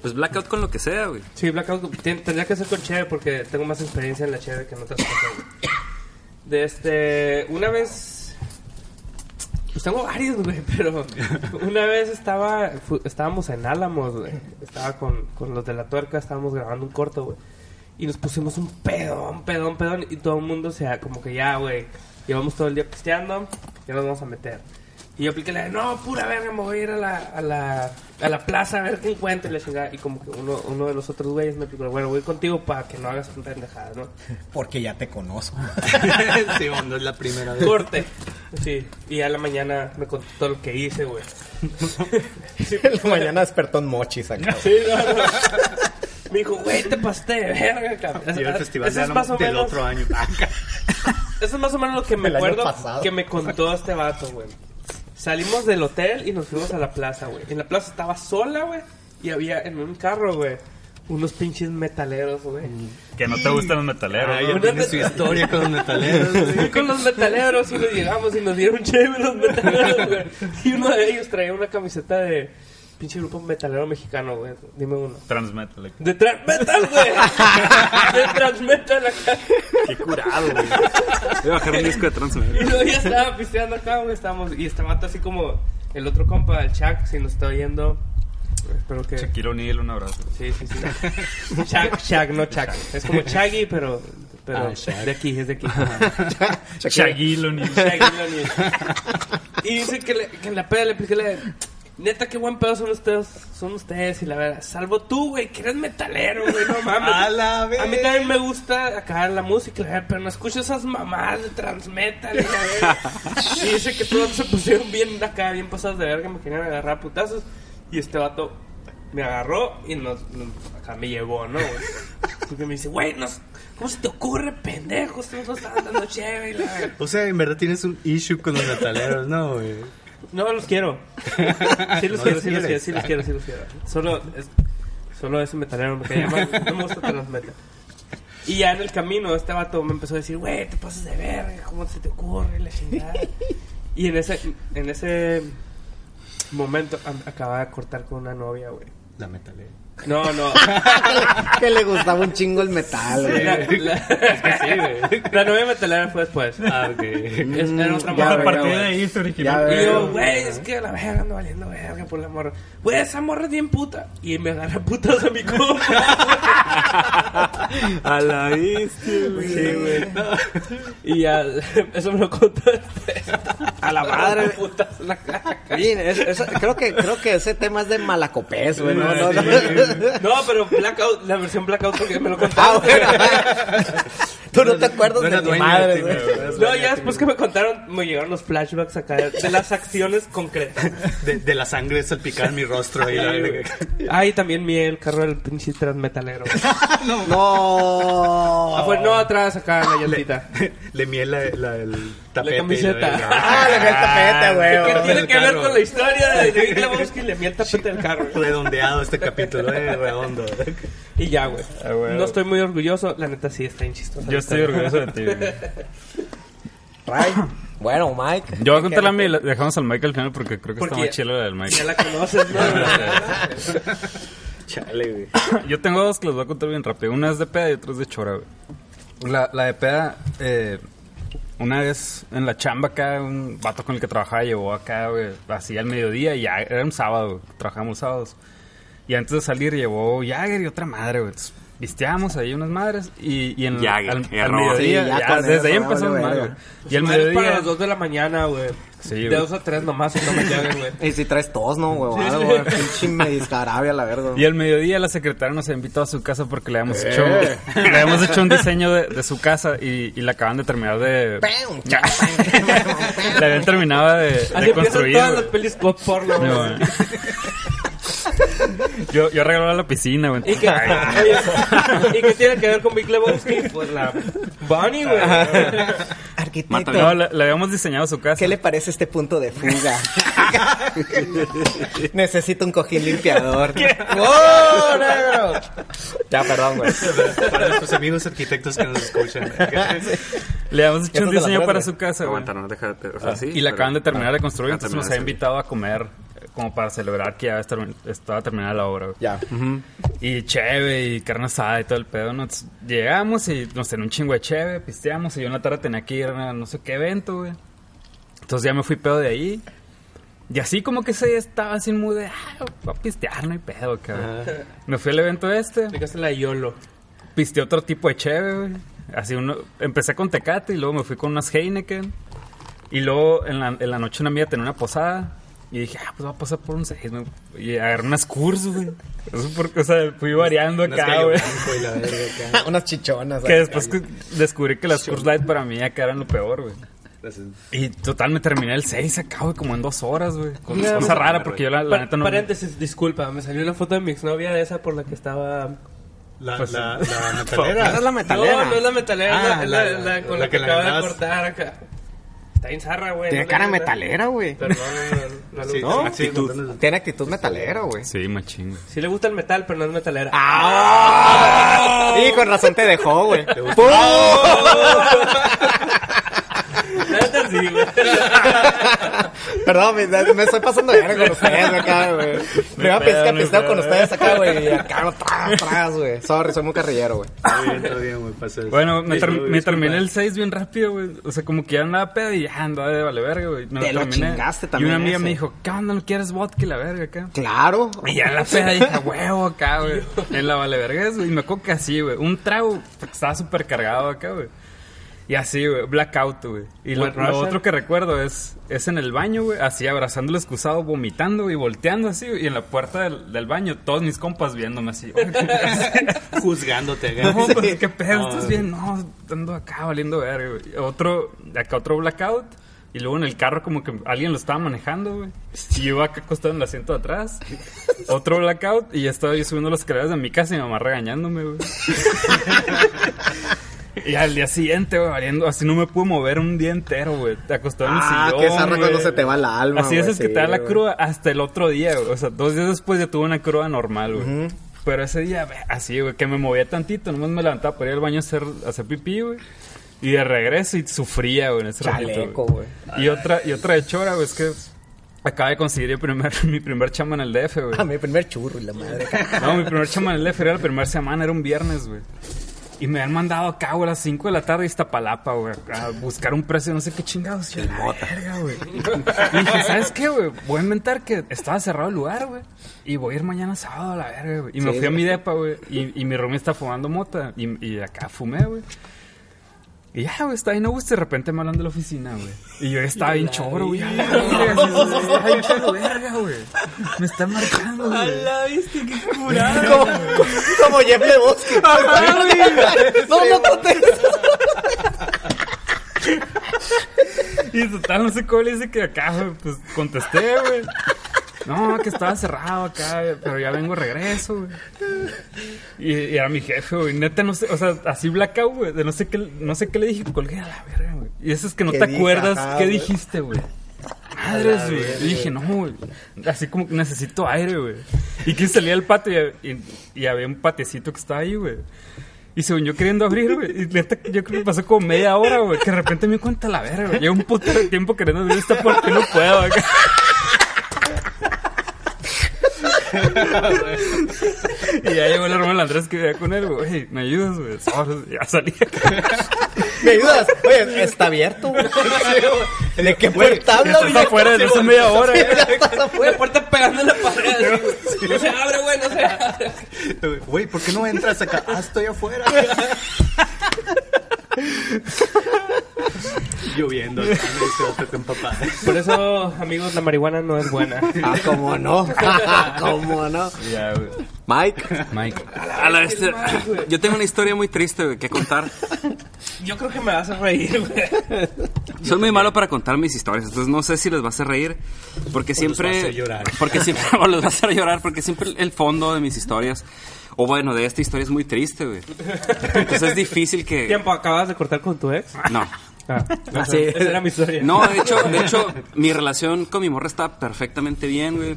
Pues blackout con lo que sea, güey. Sí, Blackout tendría que ser con Cheve porque tengo más experiencia en la Cheve que en otras cosas. güey. De este... Una vez... Pues tengo varios, güey, pero una vez estaba, estábamos en Álamos, güey. Estaba con, con los de la tuerca, estábamos grabando un corto, güey. Y nos pusimos un pedón, pedón, pedón. Y todo el mundo se como que ya, güey. Llevamos todo el día pisteando, ya nos vamos a meter. Y yo apliqué la de, no, pura verga, me voy a ir a la, a la, a la plaza a ver qué encuentro. Y, la chingada. y como que uno, uno de los otros güeyes me aplicó, bueno, voy contigo para que no hagas pendejadas, ¿no? Porque ya te conozco. sí, bueno, no es la primera vez. Corte. Sí, y a la mañana me contó todo lo que hice, güey. Sí, En la mañana despertó en mochis acá. Sí, no, no. Me dijo, güey, te pasaste de verga, cabrón. Y el festival de es Álamo más o del menos, otro año. eso es más o menos lo que me El acuerdo que me contó este vato, güey. Salimos del hotel y nos fuimos a la plaza, güey. En la plaza estaba sola, güey. Y había en un carro, güey, unos pinches metaleros, güey. Que no te gustan los metaleros. Ah, ¿no? ya Una tiene met- su historia con los metaleros. güey. Con los metaleros y nos llegamos y nos dieron chévere los metaleros, güey. Y uno de ellos traía una camiseta de pinche grupo metalero mexicano, güey. Dime uno. Transmetal. De Transmetal, güey. De Transmetal acá. Qué curado, güey. Voy a bajar un disco de Y Transmetal. luego ya estaba pisteando acá, güey. Estábamos, y este vato así como el otro compa, el Chuck, si nos está oyendo. Espero que. Shaquille O'Neal, un abrazo. Sí, sí, sí. Chuck, Chuck, no Chuck. Es como Chaggy, pero. Pero Ah, Shaq. de aquí, es de aquí. Shaquille O'Neal. Shaggy O'Neal. Y dice que, le- que en la peda le expliqué la Neta, qué buen pedo son ustedes, son ustedes y la verdad. Salvo tú, güey, que eres metalero, güey, no mames. A la A mí también me gusta acá la música, la verdad, pero no escucho esas mamadas de transmetal. Y, la. Y dice que todos se pusieron bien acá, bien pasados de verga, me querían agarrar a putazos. Y este vato me agarró y nos, nos- acá me llevó, ¿no? güey? Porque me dice, güey, nos- ¿cómo se te ocurre, pendejo? Ustedes nos estaban dando chévere la. O sea, en verdad tienes un issue con los metaleros, ¿no, güey? No, los quiero. Sí los No quiero, los sí los quiero, sí los quiero, sí los quiero. Solo, es, solo ese metalero me caía mal. No me gusta transmetal. Y ya en el camino este vato me empezó a decir, güey, te pasas de verga, ¿cómo se te ocurre? La chingada. Y en ese, en ese momento acababa de cortar con una novia, güey. La metalera. No, no. que le gustaba un chingo el metal, güey. La, la- la novia metalera fue después. Ah, ok. Es, era otra morra. A partir güey. de ahí se originó. Y yo, güey, es que la verga ando valiendo verga por la morra. Güey, esa morra es bien puta. Y me agarra putas a mi compa. A la bestia, güey. Sí, güey. Y ya, eso me lo contó después. A la madre. putas en la cara. Sí, es- creo, que, creo que ese tema es de malacopés, güey. No, no, no. No, pero Blackout, la versión Blackout porque me lo contaron. Ah, bueno. Tú no te acuerdas No de tu madre, de ti, güey. No, ya después que me contaron, me llegaron los flashbacks acá de, las acciones concretas. De, de la sangre salpicada en mi rostro. Ahí, la verga. Ah, también mi el carro del pinche transmetalero. No. Ah, pues no atrás acá la llantita. Le miel la, la- el tapete. y camiseta. Ah, le vi el tapete, güey. ¿Qué tiene que ver con la historia de Big Lebowski? Le miel tapete del carro. Redondeado este capítulo, eh, redondo. Y ya, güey. Ah, güey. No estoy muy orgulloso. La neta sí está bien chistosa. Yo estoy orgulloso de ti, güey. Ray. Bueno, Mike. Yo voy a contar la mía dejamos al Mike al final porque creo que Porque está más chilo la del Ya Mike. la conoces, ¿no? Chale, güey. Yo tengo dos que los voy a contar bien rápido. Una es de peda y otra es de chora, güey. La, la de peda, eh, una vez en la chamba acá, un vato con el que trabajaba llevó acá, güey, así al mediodía y ya era un sábado, güey, trabajábamos sábados. Y antes de salir llevó Jagger y otra madre, güey. Entonces, pisteamos ahí unas madres y, y en Ya, al, al mediodía, Sí, ya ya, desde ahí eso, empezamos vale, mal, güey. Y al Madre, para mediodía, las 2 de la mañana, güey. Sí, de güey. 2 a 3 nomás y no me lleguen, güey. Y si traes tos, ¿no, güey? Algo, güey. Pinche mediscarabia, la verga. y al mediodía la secretaria nos invitó a su casa porque le habíamos hecho, Eh. le habíamos hecho un diseño de, de su casa y, y la acaban de terminar de... la habían terminado de, de Así construir. todas güey. las pelis pop porno, No, güey. yo, yo arreglaba la piscina, güey. ¿Y qué, oye, ¿Y qué tiene que ver con Big Lebowski? Pues la Bunny, güey. Arquitecto, No, le, le habíamos diseñado su casa. ¿qué le parece este punto de fuga? Necesito un cojín limpiador. ¡Oh, negro! Ya, perdón, güey. Para nuestros amigos arquitectos que nos escuchan. Le habíamos hecho un diseño para su casa, güey. Aguanta, no, déjate. O sea, sí, Y la acaban de terminar de construir, Ah, entonces nos ha invitado a comer como para celebrar que ya estaba terminada la obra. güey. Ya. Y cheve y carne asada y todo el pedo. ¿no? Entonces, llegamos y nos tenía un chingo de cheve, pisteamos y yo en la tarde tenía que ir a no sé qué evento, güey. Entonces ya me fui pedo de ahí. Y así como que se estaba así muy de, ah, va a pistear, no hay pedo, cabrón. Me fui al evento este, Explicaste la YOLO. pisteé otro tipo de cheve, güey. Así uno, empecé con Tecate y luego me fui con unas Heineken. Y luego en la, en la noche una amiga tenía una posada. Y dije, ah, pues voy a pasar por un 6, ¿no? Y agarré unas Kurs, güey. Eso porque, o sea, fui variando Unas acá, güey. blanco y la verga acá. Unas chichonas. Que después que descubrí que las Kurs Light para mí acá eran lo peor, güey. Y total, me terminé el 6 acá, güey, como en dos horas, güey. Cosa cosa rara porque yo la, la Pa- neta no... Paréntesis, disculpa, me salió una foto de mi exnovia de esa por la que estaba... La, Pues, la, la metalera. es la metalera. No, no es la metalera, Ah, es la, la- la con la la, que que la acaba de cortar acá. Está bien zarra, güey. Tiene no cara metalera, güey. Perdón, no, no, no, Sí, le gusta. ¿No? actitud. Tiene actitud metalera, güey. Sí, machín. Sí le gusta el metal, pero no es metalera. ¡Ah! Y con razón te dejó, güey. ¡Pum! Neta sí, güey. Perdón, me, me estoy pasando de verga con ustedes acá, güey. Me iba a pescar, pedo. con ustedes acá, güey. Y acá, tras, tras, güey. Sorry, soy muy carrillero, güey. Está bien, está bien, güey. eso. Bueno, me, ter- me terminé el 6 bien rápido, güey. O sea, como que ya andaba pedo y ya andaba de vale verga, güey. Me Te lo terminé. chingaste Y también una amiga ese. me dijo, ¿qué onda? ¿No quieres vodka y la verga acá? Claro. Y ya la peda dije, "A huevo acá, güey. En la vale verga, güey. Y me acuerdo que así, güey. Un trago, porque estaba súper cargado acá, güey. Y así, güey, blackout, güey. Y lo, otro que recuerdo es, es en el baño, güey, así abrazando el excusado, vomitando y volteando así, güey. Y en la puerta del, del baño, todos mis compas viéndome así. "Oye, Juzgándote acá. No, pues, ¿qué pedo? ¿Estás bien? No, ando acá valiendo verga, güey. Otro, acá otro blackout. Y luego en el carro como que alguien lo estaba manejando, güey. Y yo acá acostado en el asiento de atrás. Otro blackout. Y ya estaba yo subiendo las escaleras de mi casa y mi mamá regañándome, güey. Y al día siguiente, güey, valiendo, así no me pude mover un día entero, güey. Te acostado en el Ah, sillón. qué zarra güey. cuando se te va la alma, Así es, es que sí, te da la cruda hasta el otro día, güey. O sea, dos días después ya tuve una cruda normal, güey. Pero ese día, así, güey, que me movía tantito, nomás me levantaba para ir al baño a hacer, a hacer pipí, güey. Y de regreso y sufría, güey, en ese ratito, Chaleco, güey. Y otra, y otra de chora, güey, es que acaba de conseguir primer, mi primer chamba en el DF, güey. A mi primer churro la madre. No, mi primer chamba en el DF era la primera semana, era un viernes, güey. Y me han mandado acá, güey, a las 5 de la tarde a Iztapalapa, güey, a buscar un precio, no sé qué chingados. La verga, güey. Y dije, ¿sabes qué, güey? Voy a inventar que estaba cerrado el lugar, güey. Y voy a ir mañana sábado a la verga, güey. Y me Sí, fui a mi depa, güey. Y, y mi roomie está fumando mota. Y, y acá fumé, güey. Y ya, güey, está ahí, no gusta. De repente me hablan de la oficina, güey. Y yo estaba bien choro, güey. Verga. Me están marcando, güey. la viste, qué curado. Como, como Jeff Lebowski. no, no contestes. Y total, no sé cómo le dice que acá, pues contesté, güey. No, que estaba cerrado acá, pero ya vengo regreso, güey. Y, y era mi jefe, güey. Neta, no sé, o sea, así blackout, güey. De no sé qué, no sé qué le dije, colgué a la verga, güey. Y eso es que no ¿Qué te dije? acuerdas Ajá, qué güey. dijiste, güey. Madres, güey. Y dije, no, güey. Así como que necesito aire, güey. Y quise salir al patio y, y- y había un patiecito que estaba ahí, güey. Y según yo queriendo abrir, güey. Y neta, yo creo que pasó como media hora, güey. Que de repente me cuenta la verga, güey. Llevo un puto de tiempo queriendo abrir esta puerta y no puedo, acá. y ya llegó el hermano Andrés que vivía con él, güey. ¿Me ayudas, güey? Ya salí. ¿Me ayudas? Oye, está abierto, güey. ¿De qué puerta habla, Estás güey? afuera desde hace media hora, güey. estás La afuera. puerta pegando en la pared. No se abre, güey, no se abre. Güey, ¿por qué no entras acá? Ah, estoy afuera. Lloviendo. Por eso, amigos, la marihuana no es buena. Ah, cómo no. cómo no. Mike. Mike. A la bestia. Yo tengo una historia muy triste, güey, que contar. Yo creo que me vas a reír, güey. Soy muy malo para contar mis historias, entonces no sé si les va a hacer reír. Porque siempre. va a hacer llorar. Porque siempre. O les va a hacer llorar, porque siempre el fondo de mis historias. O bueno, de esta historia es muy triste, güey. Entonces es difícil que. ¿Tiempo acabas de cortar con tu ex? No. Ah, no, sí. Esa era mi historia. No, de hecho, de hecho, mi relación con mi morra está perfectamente bien, güey.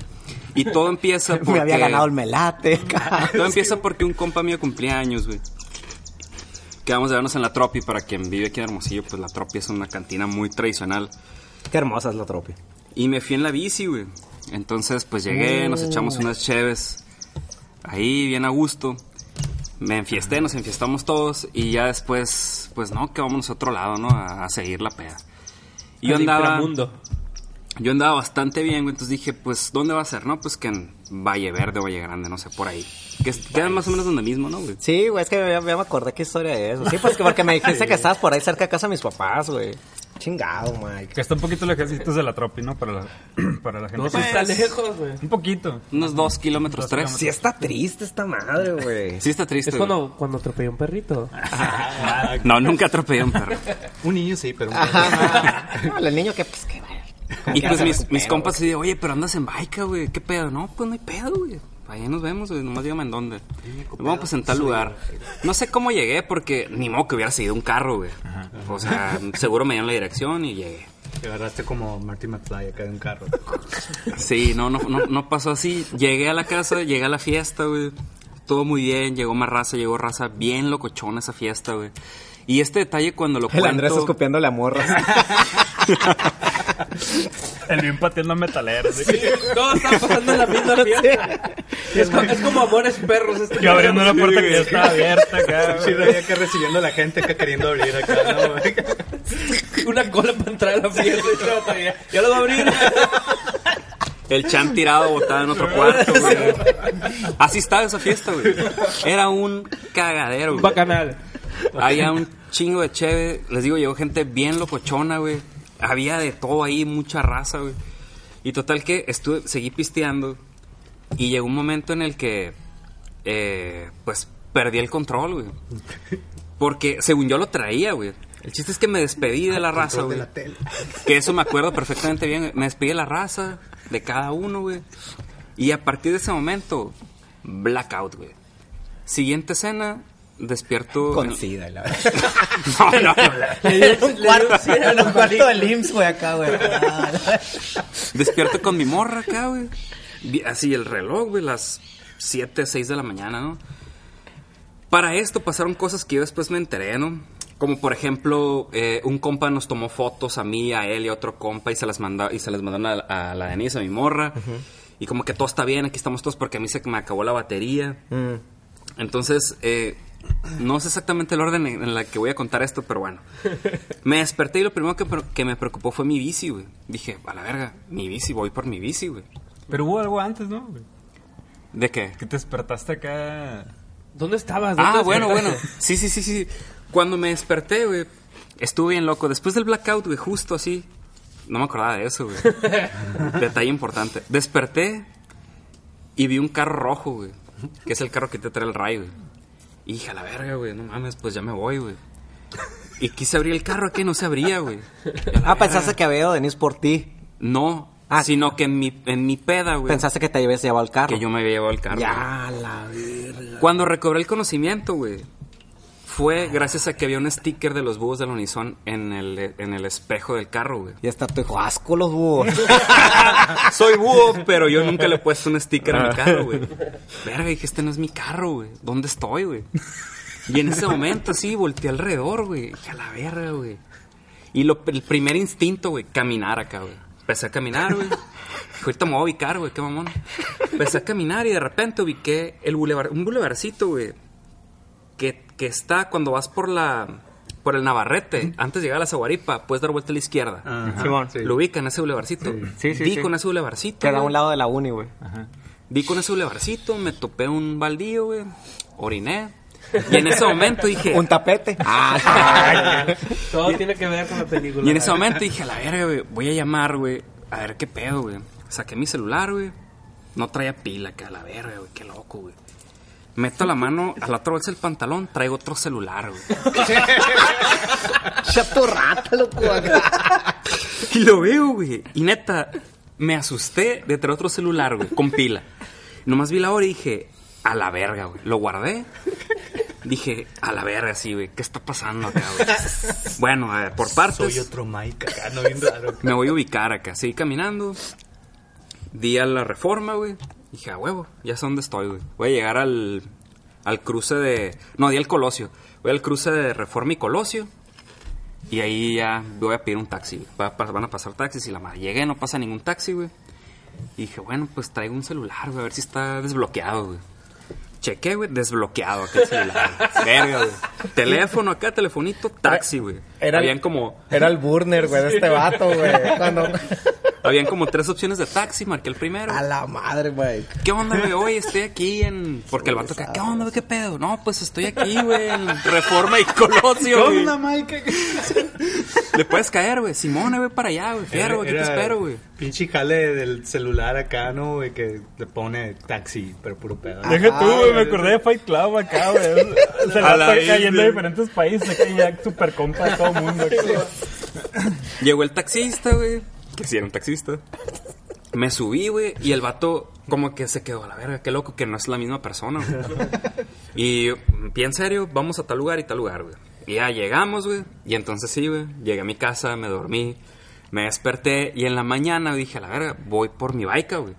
Y todo empieza porque... Me había ganado el melate. Todo empieza porque un compa mío cumplía años, güey. Quedamos de vernos en la Tropi. Para quien vive aquí en Hermosillo, pues la Tropi es una cantina muy tradicional. Qué hermosa es la tropi. Y me fui en la bici, güey. Entonces, pues llegué, nos echamos unas cheves. Ahí, bien a gusto. Me enfiesté, nos enfiestamos todos. Y ya después, pues no, que vamos a otro lado, ¿no? A, a seguir la peda. Y yo andaba... Yo andaba bastante bien, güey. Entonces dije, pues, ¿dónde va a ser? No, pues que en Valle Verde o Valle Grande, no sé, por ahí. Que es- queda más o menos donde mismo, ¿no, güey? Sí, güey, es que ya, ya me acordé qué historia es. Sí, pues que porque me dijiste que estabas por ahí cerca de casa de mis papás, güey. Chingado, Mike. Que está un poquito lejecitos de la tropi, ¿no? Para la, para la gente. No, sí está lejos, güey. Un poquito. Unos dos kilómetros, Dos tres. Sí está triste esta madre, güey. Sí está triste, Es güey. cuando, cuando atropellé un perrito. No, nunca atropellé a un perro. Un niño sí, pero un No, el niño que, pues, que vaya. Y pues mis, compas se dicen, oye, pero andas en baica, güey. ¿Qué pedo? No, pues no hay pedo, güey. Ahí nos vemos, güey. Nomás dígame en dónde. Nos vamos pues en tal lugar. No sé cómo llegué porque ni modo que hubiera seguido un carro, güey. O sea, seguro me dieron la dirección y llegué. Te agarraste como Marty McFly acá de un carro. Sí, no, no, no, no pasó así. Llegué a la casa, llegué a la fiesta, güey. Todo muy bien, llegó más raza, llegó raza bien locochona esa fiesta, güey. Y este detalle cuando lo El cuento... Andrés escupiendo la morra. El bien pateando metaleros. ¿sí? Todo está pasando en la misma fiesta. Es, co- es como amores perros. Este Yo abriendo una puerta que ya estaba abierta acá. Sí, güey. ya que recibiendo a la gente acá queriendo abrir acá, ¿no? güey? Una cola para entrar a la fiesta. y todo, todavía. Ya lo va a abrir. El chan tirado botado en otro cuarto, güey. Así estaba esa fiesta, güey. Era un cagadero, güey. bacanal. Había un chingo de cheve. Les digo, llegó gente bien locochona, güey. Había de todo ahí, mucha raza, güey. Y total que estuve, seguí pisteando. Y llegó un momento en el que, eh, pues, perdí el control, güey. Porque según yo lo traía, güey. El chiste es que me despedí de la raza, güey. Que eso me acuerdo perfectamente bien. Me despedí de la raza, de cada uno, güey. Y a partir de ese momento, blackout, güey. Siguiente escena, despierto. Con sida, la No, no, no. En un cuarto, en un cuarto del IMSS, güey, acá, güey. Despierto con mi morra acá, güey. Así el reloj, güey, las 7, 6 de la mañana, ¿no? Para esto pasaron cosas que yo después me enteré, ¿no? Como por ejemplo, eh, un compa nos tomó fotos a mí, a él y a otro compa y se las mandó, y se las mandaron a, a la Denise, a mi morra. Y como que todo está bien, aquí estamos todos porque a mí se me acabó la batería. Mm. Entonces, eh, no sé exactamente el orden en, en la que voy a contar esto, pero bueno. Me desperté y lo primero que, me preocupó fue mi bici, güey. Dije, a la verga, mi bici, voy por mi bici, güey. Pero hubo algo antes, ¿no? güey? ¿De qué? Que te despertaste acá. ¿Dónde estabas? ¿Dónde Ah, bueno, bueno. Sí, sí, sí, sí. Cuando me desperté, güey, estuve bien loco. Después del blackout, güey, justo así. No me acordaba de eso, güey. Detalle importante. Desperté y vi un carro rojo, güey. Que es el carro que te trae el ray, güey. Y dije, a la verga, güey, no mames, pues ya me voy, güey. Y quise abrir el carro, que no se abría, güey. Ah, pensaste que había ido Denise por ti. No, Ah. sino que en mi, en mi peda, güey. Pensaste que te habías llevado el carro. que yo me había llevado el carro. güey. Ya, la verga. Cuando recobré el conocimiento, güey, fue gracias a que había un sticker de los búhos del Unison en el, en el espejo del carro, güey. Y hasta tu hijo, asco los búhos. Soy búho, pero yo nunca le he puesto un sticker a mi carro, güey. Verga, dije, este no es mi carro, güey. ¿Dónde estoy, güey? Y en ese momento, así, volteé alrededor, güey. Dije, a la verga, güey. Y lo, el primer instinto, güey, caminar acá, güey. Empecé a caminar, güey. ahorita me voy a ubicar, güey, qué mamón. Empecé a caminar y de repente ubiqué el bulevar, un bulevarcito, güey, que, que está cuando vas por la por el Navarrete, antes de llegar a la Zaguaripa, puedes dar vuelta a la izquierda. Simón. sí. Lo ubican ese bulevarcito. Sí, sí, Di sí. con ese bulevarcito. Queda a un lado de la uni, güey. Vi con ese bulevarcito, me topé un baldío, güey. Oriné. Y en ese momento dije. Un tapete. Ah, Todo tiene que ver con la película. Y en ese momento dije, a la verga, güey, voy a llamar, güey, a ver qué pedo, güey. Saqué mi celular, güey. No traía pila, que a la verga, güey, qué loco, güey. Meto la mano a la otra bolsa del pantalón, traigo otro celular, güey. Chato rata, loco. Y lo veo, güey. Y neta, me asusté de traer otro celular, güey, con pila. Nomás vi la hora y dije, a la verga, güey. Lo guardé. Dije, a la verga, sí, güey. ¿Qué está pasando acá, güey? Bueno, a ver, por partes. Soy otro Mike acá, no bien raro. Me voy a ubicar acá. Seguí caminando. Di a la reforma, güey. Dije, a huevo, ya sé dónde estoy, güey. Voy a llegar al, al cruce de. No, di al Colosio. Voy al cruce de Reforma y Colosio. Y ahí ya voy a pedir un taxi. Va van a pasar taxis y la madre. Llegué, no pasa ningún taxi, güey. Y dije, bueno, pues traigo un celular, güey, a ver si está desbloqueado, güey. Chequé, güey, desbloqueado aquel celular. Verga, güey. Teléfono acá, telefonito, taxi, güey. Era Habían como. Era el burner, güey, de este vato, güey. Cuando... Habían como tres opciones de taxi, marqué el primero. A la madre, güey. ¿Qué onda, güey? Oye, estoy aquí en... Porque el vato acá, ¿qué onda, güey? ¿Qué pedo? No, pues estoy aquí, güey, en Reforma y Colosio, güey. Mike? Le puedes caer, güey. Simone, güey, para allá, güey. Fierro, güey, ¿qué te espero, güey? Pinche jale del celular acá, ¿no, güey? Que le pone taxi, pero puro pedo. Deja tú, güey, me acordé de Fight Club acá, güey. Se A la la está cayendo de diferentes países, acá y ya super compa de todo el mundo. Llegó el taxista, güey. Que sí era un taxista. Me subí, güey, y el vato como que se quedó a la verga, qué loco que no es la misma persona, güey. Y bien serio, vamos a tal lugar y tal lugar, güey. Y ya llegamos, güey, y entonces sí, güey, llegué a mi casa, me dormí, me desperté y en la mañana dije, a la verga, voy por mi baica, güey.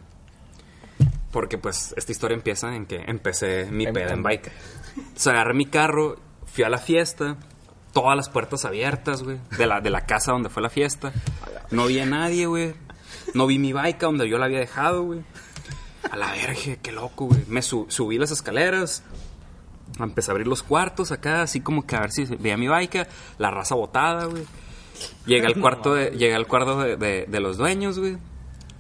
Porque pues esta historia empieza en que empecé mi peda en baica. Entonces agarré mi carro, fui a la fiesta, todas las puertas abiertas, güey, de la, de la casa donde fue la fiesta. No vi a nadie, güey. No vi mi baica donde yo la había dejado, güey. A la verga, qué loco, güey. Me su- subí las escaleras, empecé a abrir los cuartos acá, así como que a ver si veía mi baica, la raza botada, güey. Llegué al cuarto de, llegué al cuarto de, de- de los dueños, güey.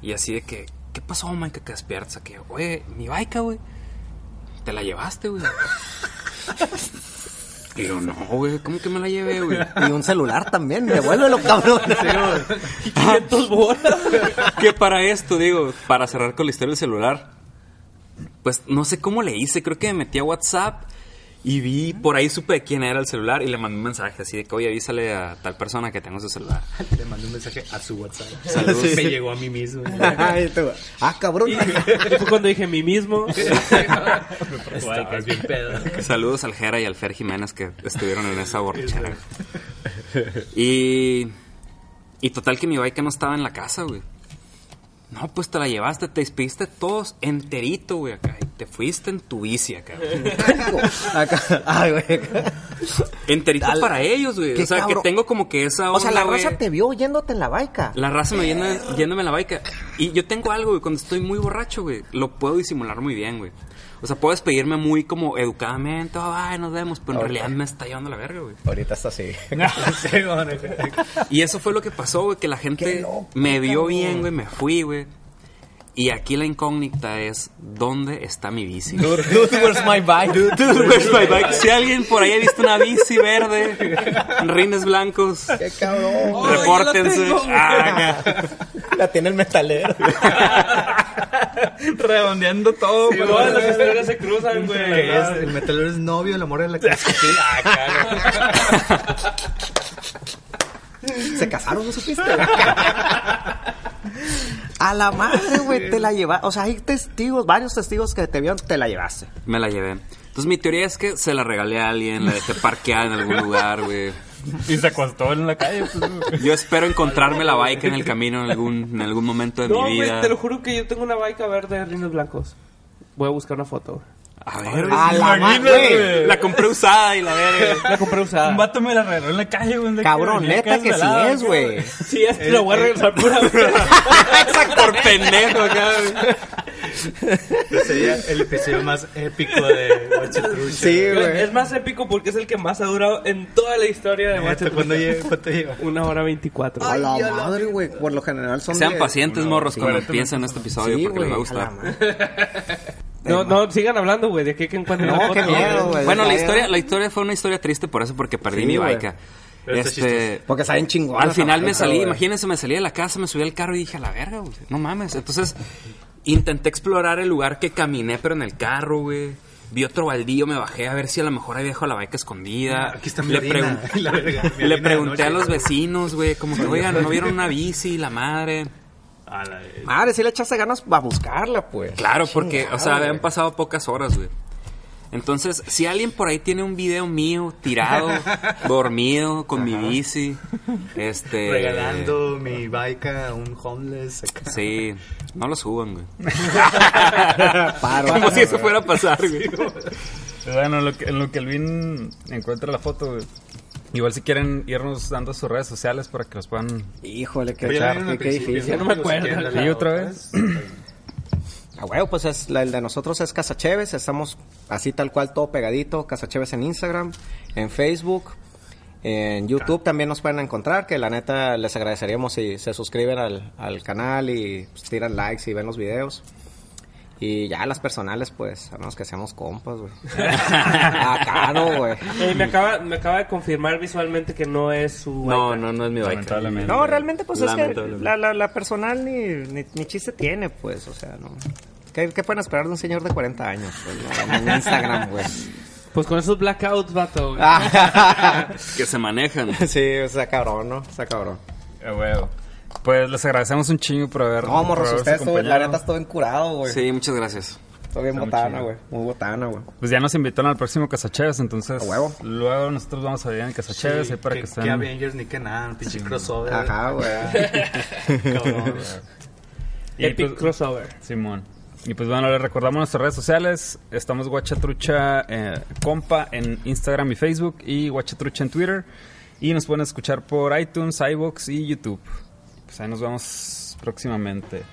Y así de que, ¿qué pasó, Mike? Que despiertas aquí. Oye, mi baica, güey. Te la llevaste, güey. Y yo, no, güey, ¿cómo que me la llevé, güey? Y un celular también, devuélvelo, cabrón. 500 bolas. que para esto, digo, para cerrar con la historia del celular, pues no sé cómo le hice, creo que me metí a WhatsApp y vi, por ahí supe de quién era el celular y le mandé un mensaje así de que, oye, avísale a tal persona que tengo su celular. Le mandé un mensaje a su WhatsApp. Saludos. Me llegó a mí mismo. Ah, cabrón. Fue cuando dije mí mismo. Estabas bien pedo. Saludos al Jera y al Fer Jiménez que estuvieron en esa borrachera. Y, y total que mi bike no estaba en la casa, güey. No, pues te la llevaste, te despediste todos enterito, güey, acá. Te fuiste en tu bici acá. güey. Acá, ay, güey. Enterito Dale. para ellos, güey. O sea, cabrón. que tengo como que esa O sea, la güey. raza te vio yéndote en la baica. La raza me viene yéndome en la baica. Y yo tengo algo, güey. Cuando estoy muy borracho, güey, lo puedo disimular muy bien, güey. O sea, puedo despedirme muy como educadamente. Ay, nos vemos. Pero en realidad me está llevando la verga, güey. Ahorita está así. Y eso fue lo que pasó, güey. Que la gente loco, me vio cabrón. bien, güey. Me fui, güey. Y aquí la incógnita es, ¿dónde está mi bici? Dude, where's my bike? Dude, where's my bike? Si alguien por ahí ha visto una bici verde, rines blancos, Qué cabrón. Oh, la repórtense. tengo. Ah, La tiene el metalero. Redondeando todo, güey. Todas las historias se cruzan, güey. es, el metalero es novio, el amor de la clase. Se casaron, ¿no supiste? A la madre, güey, te la llevaste. O sea, hay testigos, varios testigos que te vieron, te la llevaste. Me la llevé. Entonces mi teoría es que se la regalé a alguien, la dejé parqueada en algún lugar, güey. Y se acostó en la calle, pues. Yo espero encontrarme la bike en el camino en algún, en algún momento de No, mi güey, vida. te lo juro que yo tengo una baica verde de rines blancos. Voy a buscar una foto. A ver, A la. La compré usada y la verga. La compré usada. Un vato me la regaló en la calle, güey. Cabrón, neta que sí es, güey. Sí, es que lo voy a regresar pura vez. Por pendejo acá, güey. Ese sería el episodio más épico de Guachatrucha. Sí, güey. Es más épico porque es el que más ha durado en toda la historia de Neta, Watch ¿Cuándo lleva? ¿Cuánto lleva? Una hora veinticuatro. A la madre, güey. Por lo general son Sean de- pacientes, morros, cuando empiecen este episodio, Sí, porque les va a a gustar. No, no, sigan hablando, güey, de aquí que encuentren la No, qué miedo, güey. Bueno, la historia, la historia fue una historia triste por eso, porque perdí Sí, mi güey. Este, Porque saben chingón. al final me salí, imagínense, me salí de la casa, me subí al carro y dije, a la verga, güey, no mames. Entonces, intenté explorar el lugar que caminé, pero en el carro, güey. Vi otro baldío, me bajé a ver si a lo mejor había dejado la bike escondida. Aquí está mi le, orina. pregun- La verga, mi le orina de pregunté a noche. los vecinos, güey, como que, oigan, ¿no vieron una bici, la madre? A la. Madre, sí le echaste ganas para buscarla, pues. Claro, porque, o sea, Chingado, habían güey. pasado pocas horas, güey. Entonces, si alguien por ahí tiene un video mío tirado, dormido, con mi bici, este... Regalando mi bike a un homeless. acá. Sí, no lo suban, güey. Paro. Como si eso fuera a pasar, güey. Bueno, en lo que, en lo que Elvin encuentra la foto, güey. Igual si quieren irnos dando sus redes sociales para que los puedan... Híjole, qué, qué, difícil. no me acuerdo. ¿Y otra vez? Ah, huevo, pues es, la, el de nosotros es Casa Chévez, estamos así tal cual todo pegadito, Casa Chévez en Instagram, en Facebook, en YouTube también nos pueden encontrar, que la neta les agradeceríamos si se suscriben al, al canal y pues, tiran likes y ven los videos. Y ya las personales, pues, a menos que seamos compas, güey. Acá no, güey. Me, acaba, me acaba de confirmar visualmente que no es su. No, bike. no, no es mi bike. Lamentablemente. No, realmente, pues es que la, la, la personal ni, ni, ni chiste tiene, pues, o sea, no. ¿Qué, qué pueden esperar de un señor de 40 años? pues, no, en Instagram, güey. Pues con esos blackouts, vato. güey. Ah. Que se manejan. sí, está cabrón, ¿no? Está cabrón. Eh, huevo. Pues les agradecemos un chingo por haber... No, morros, ustedes, todo- la neta, estoy encurado, güey. Sí, muchas gracias. Estoy bien Está botana, güey. Muy botana, güey. Pues ya nos invitaron al próximo Casacheves, entonces... A huevo. Luego nosotros vamos a ir en Casacheves ahí para que, que, estén... que Avengers ni que nada, un pinche crossover. Ajá, güey. Epic pues- crossover. Simón. Y pues bueno, les recordamos nuestras redes sociales. Estamos Guachatrucha eh, Compa en Instagram y Facebook y Guachatrucha en Twitter. Y nos pueden escuchar por iTunes, iBox y YouTube. Pues ahí nos vemos próximamente.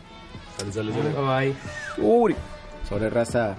Bye. Uri. Sobre raza.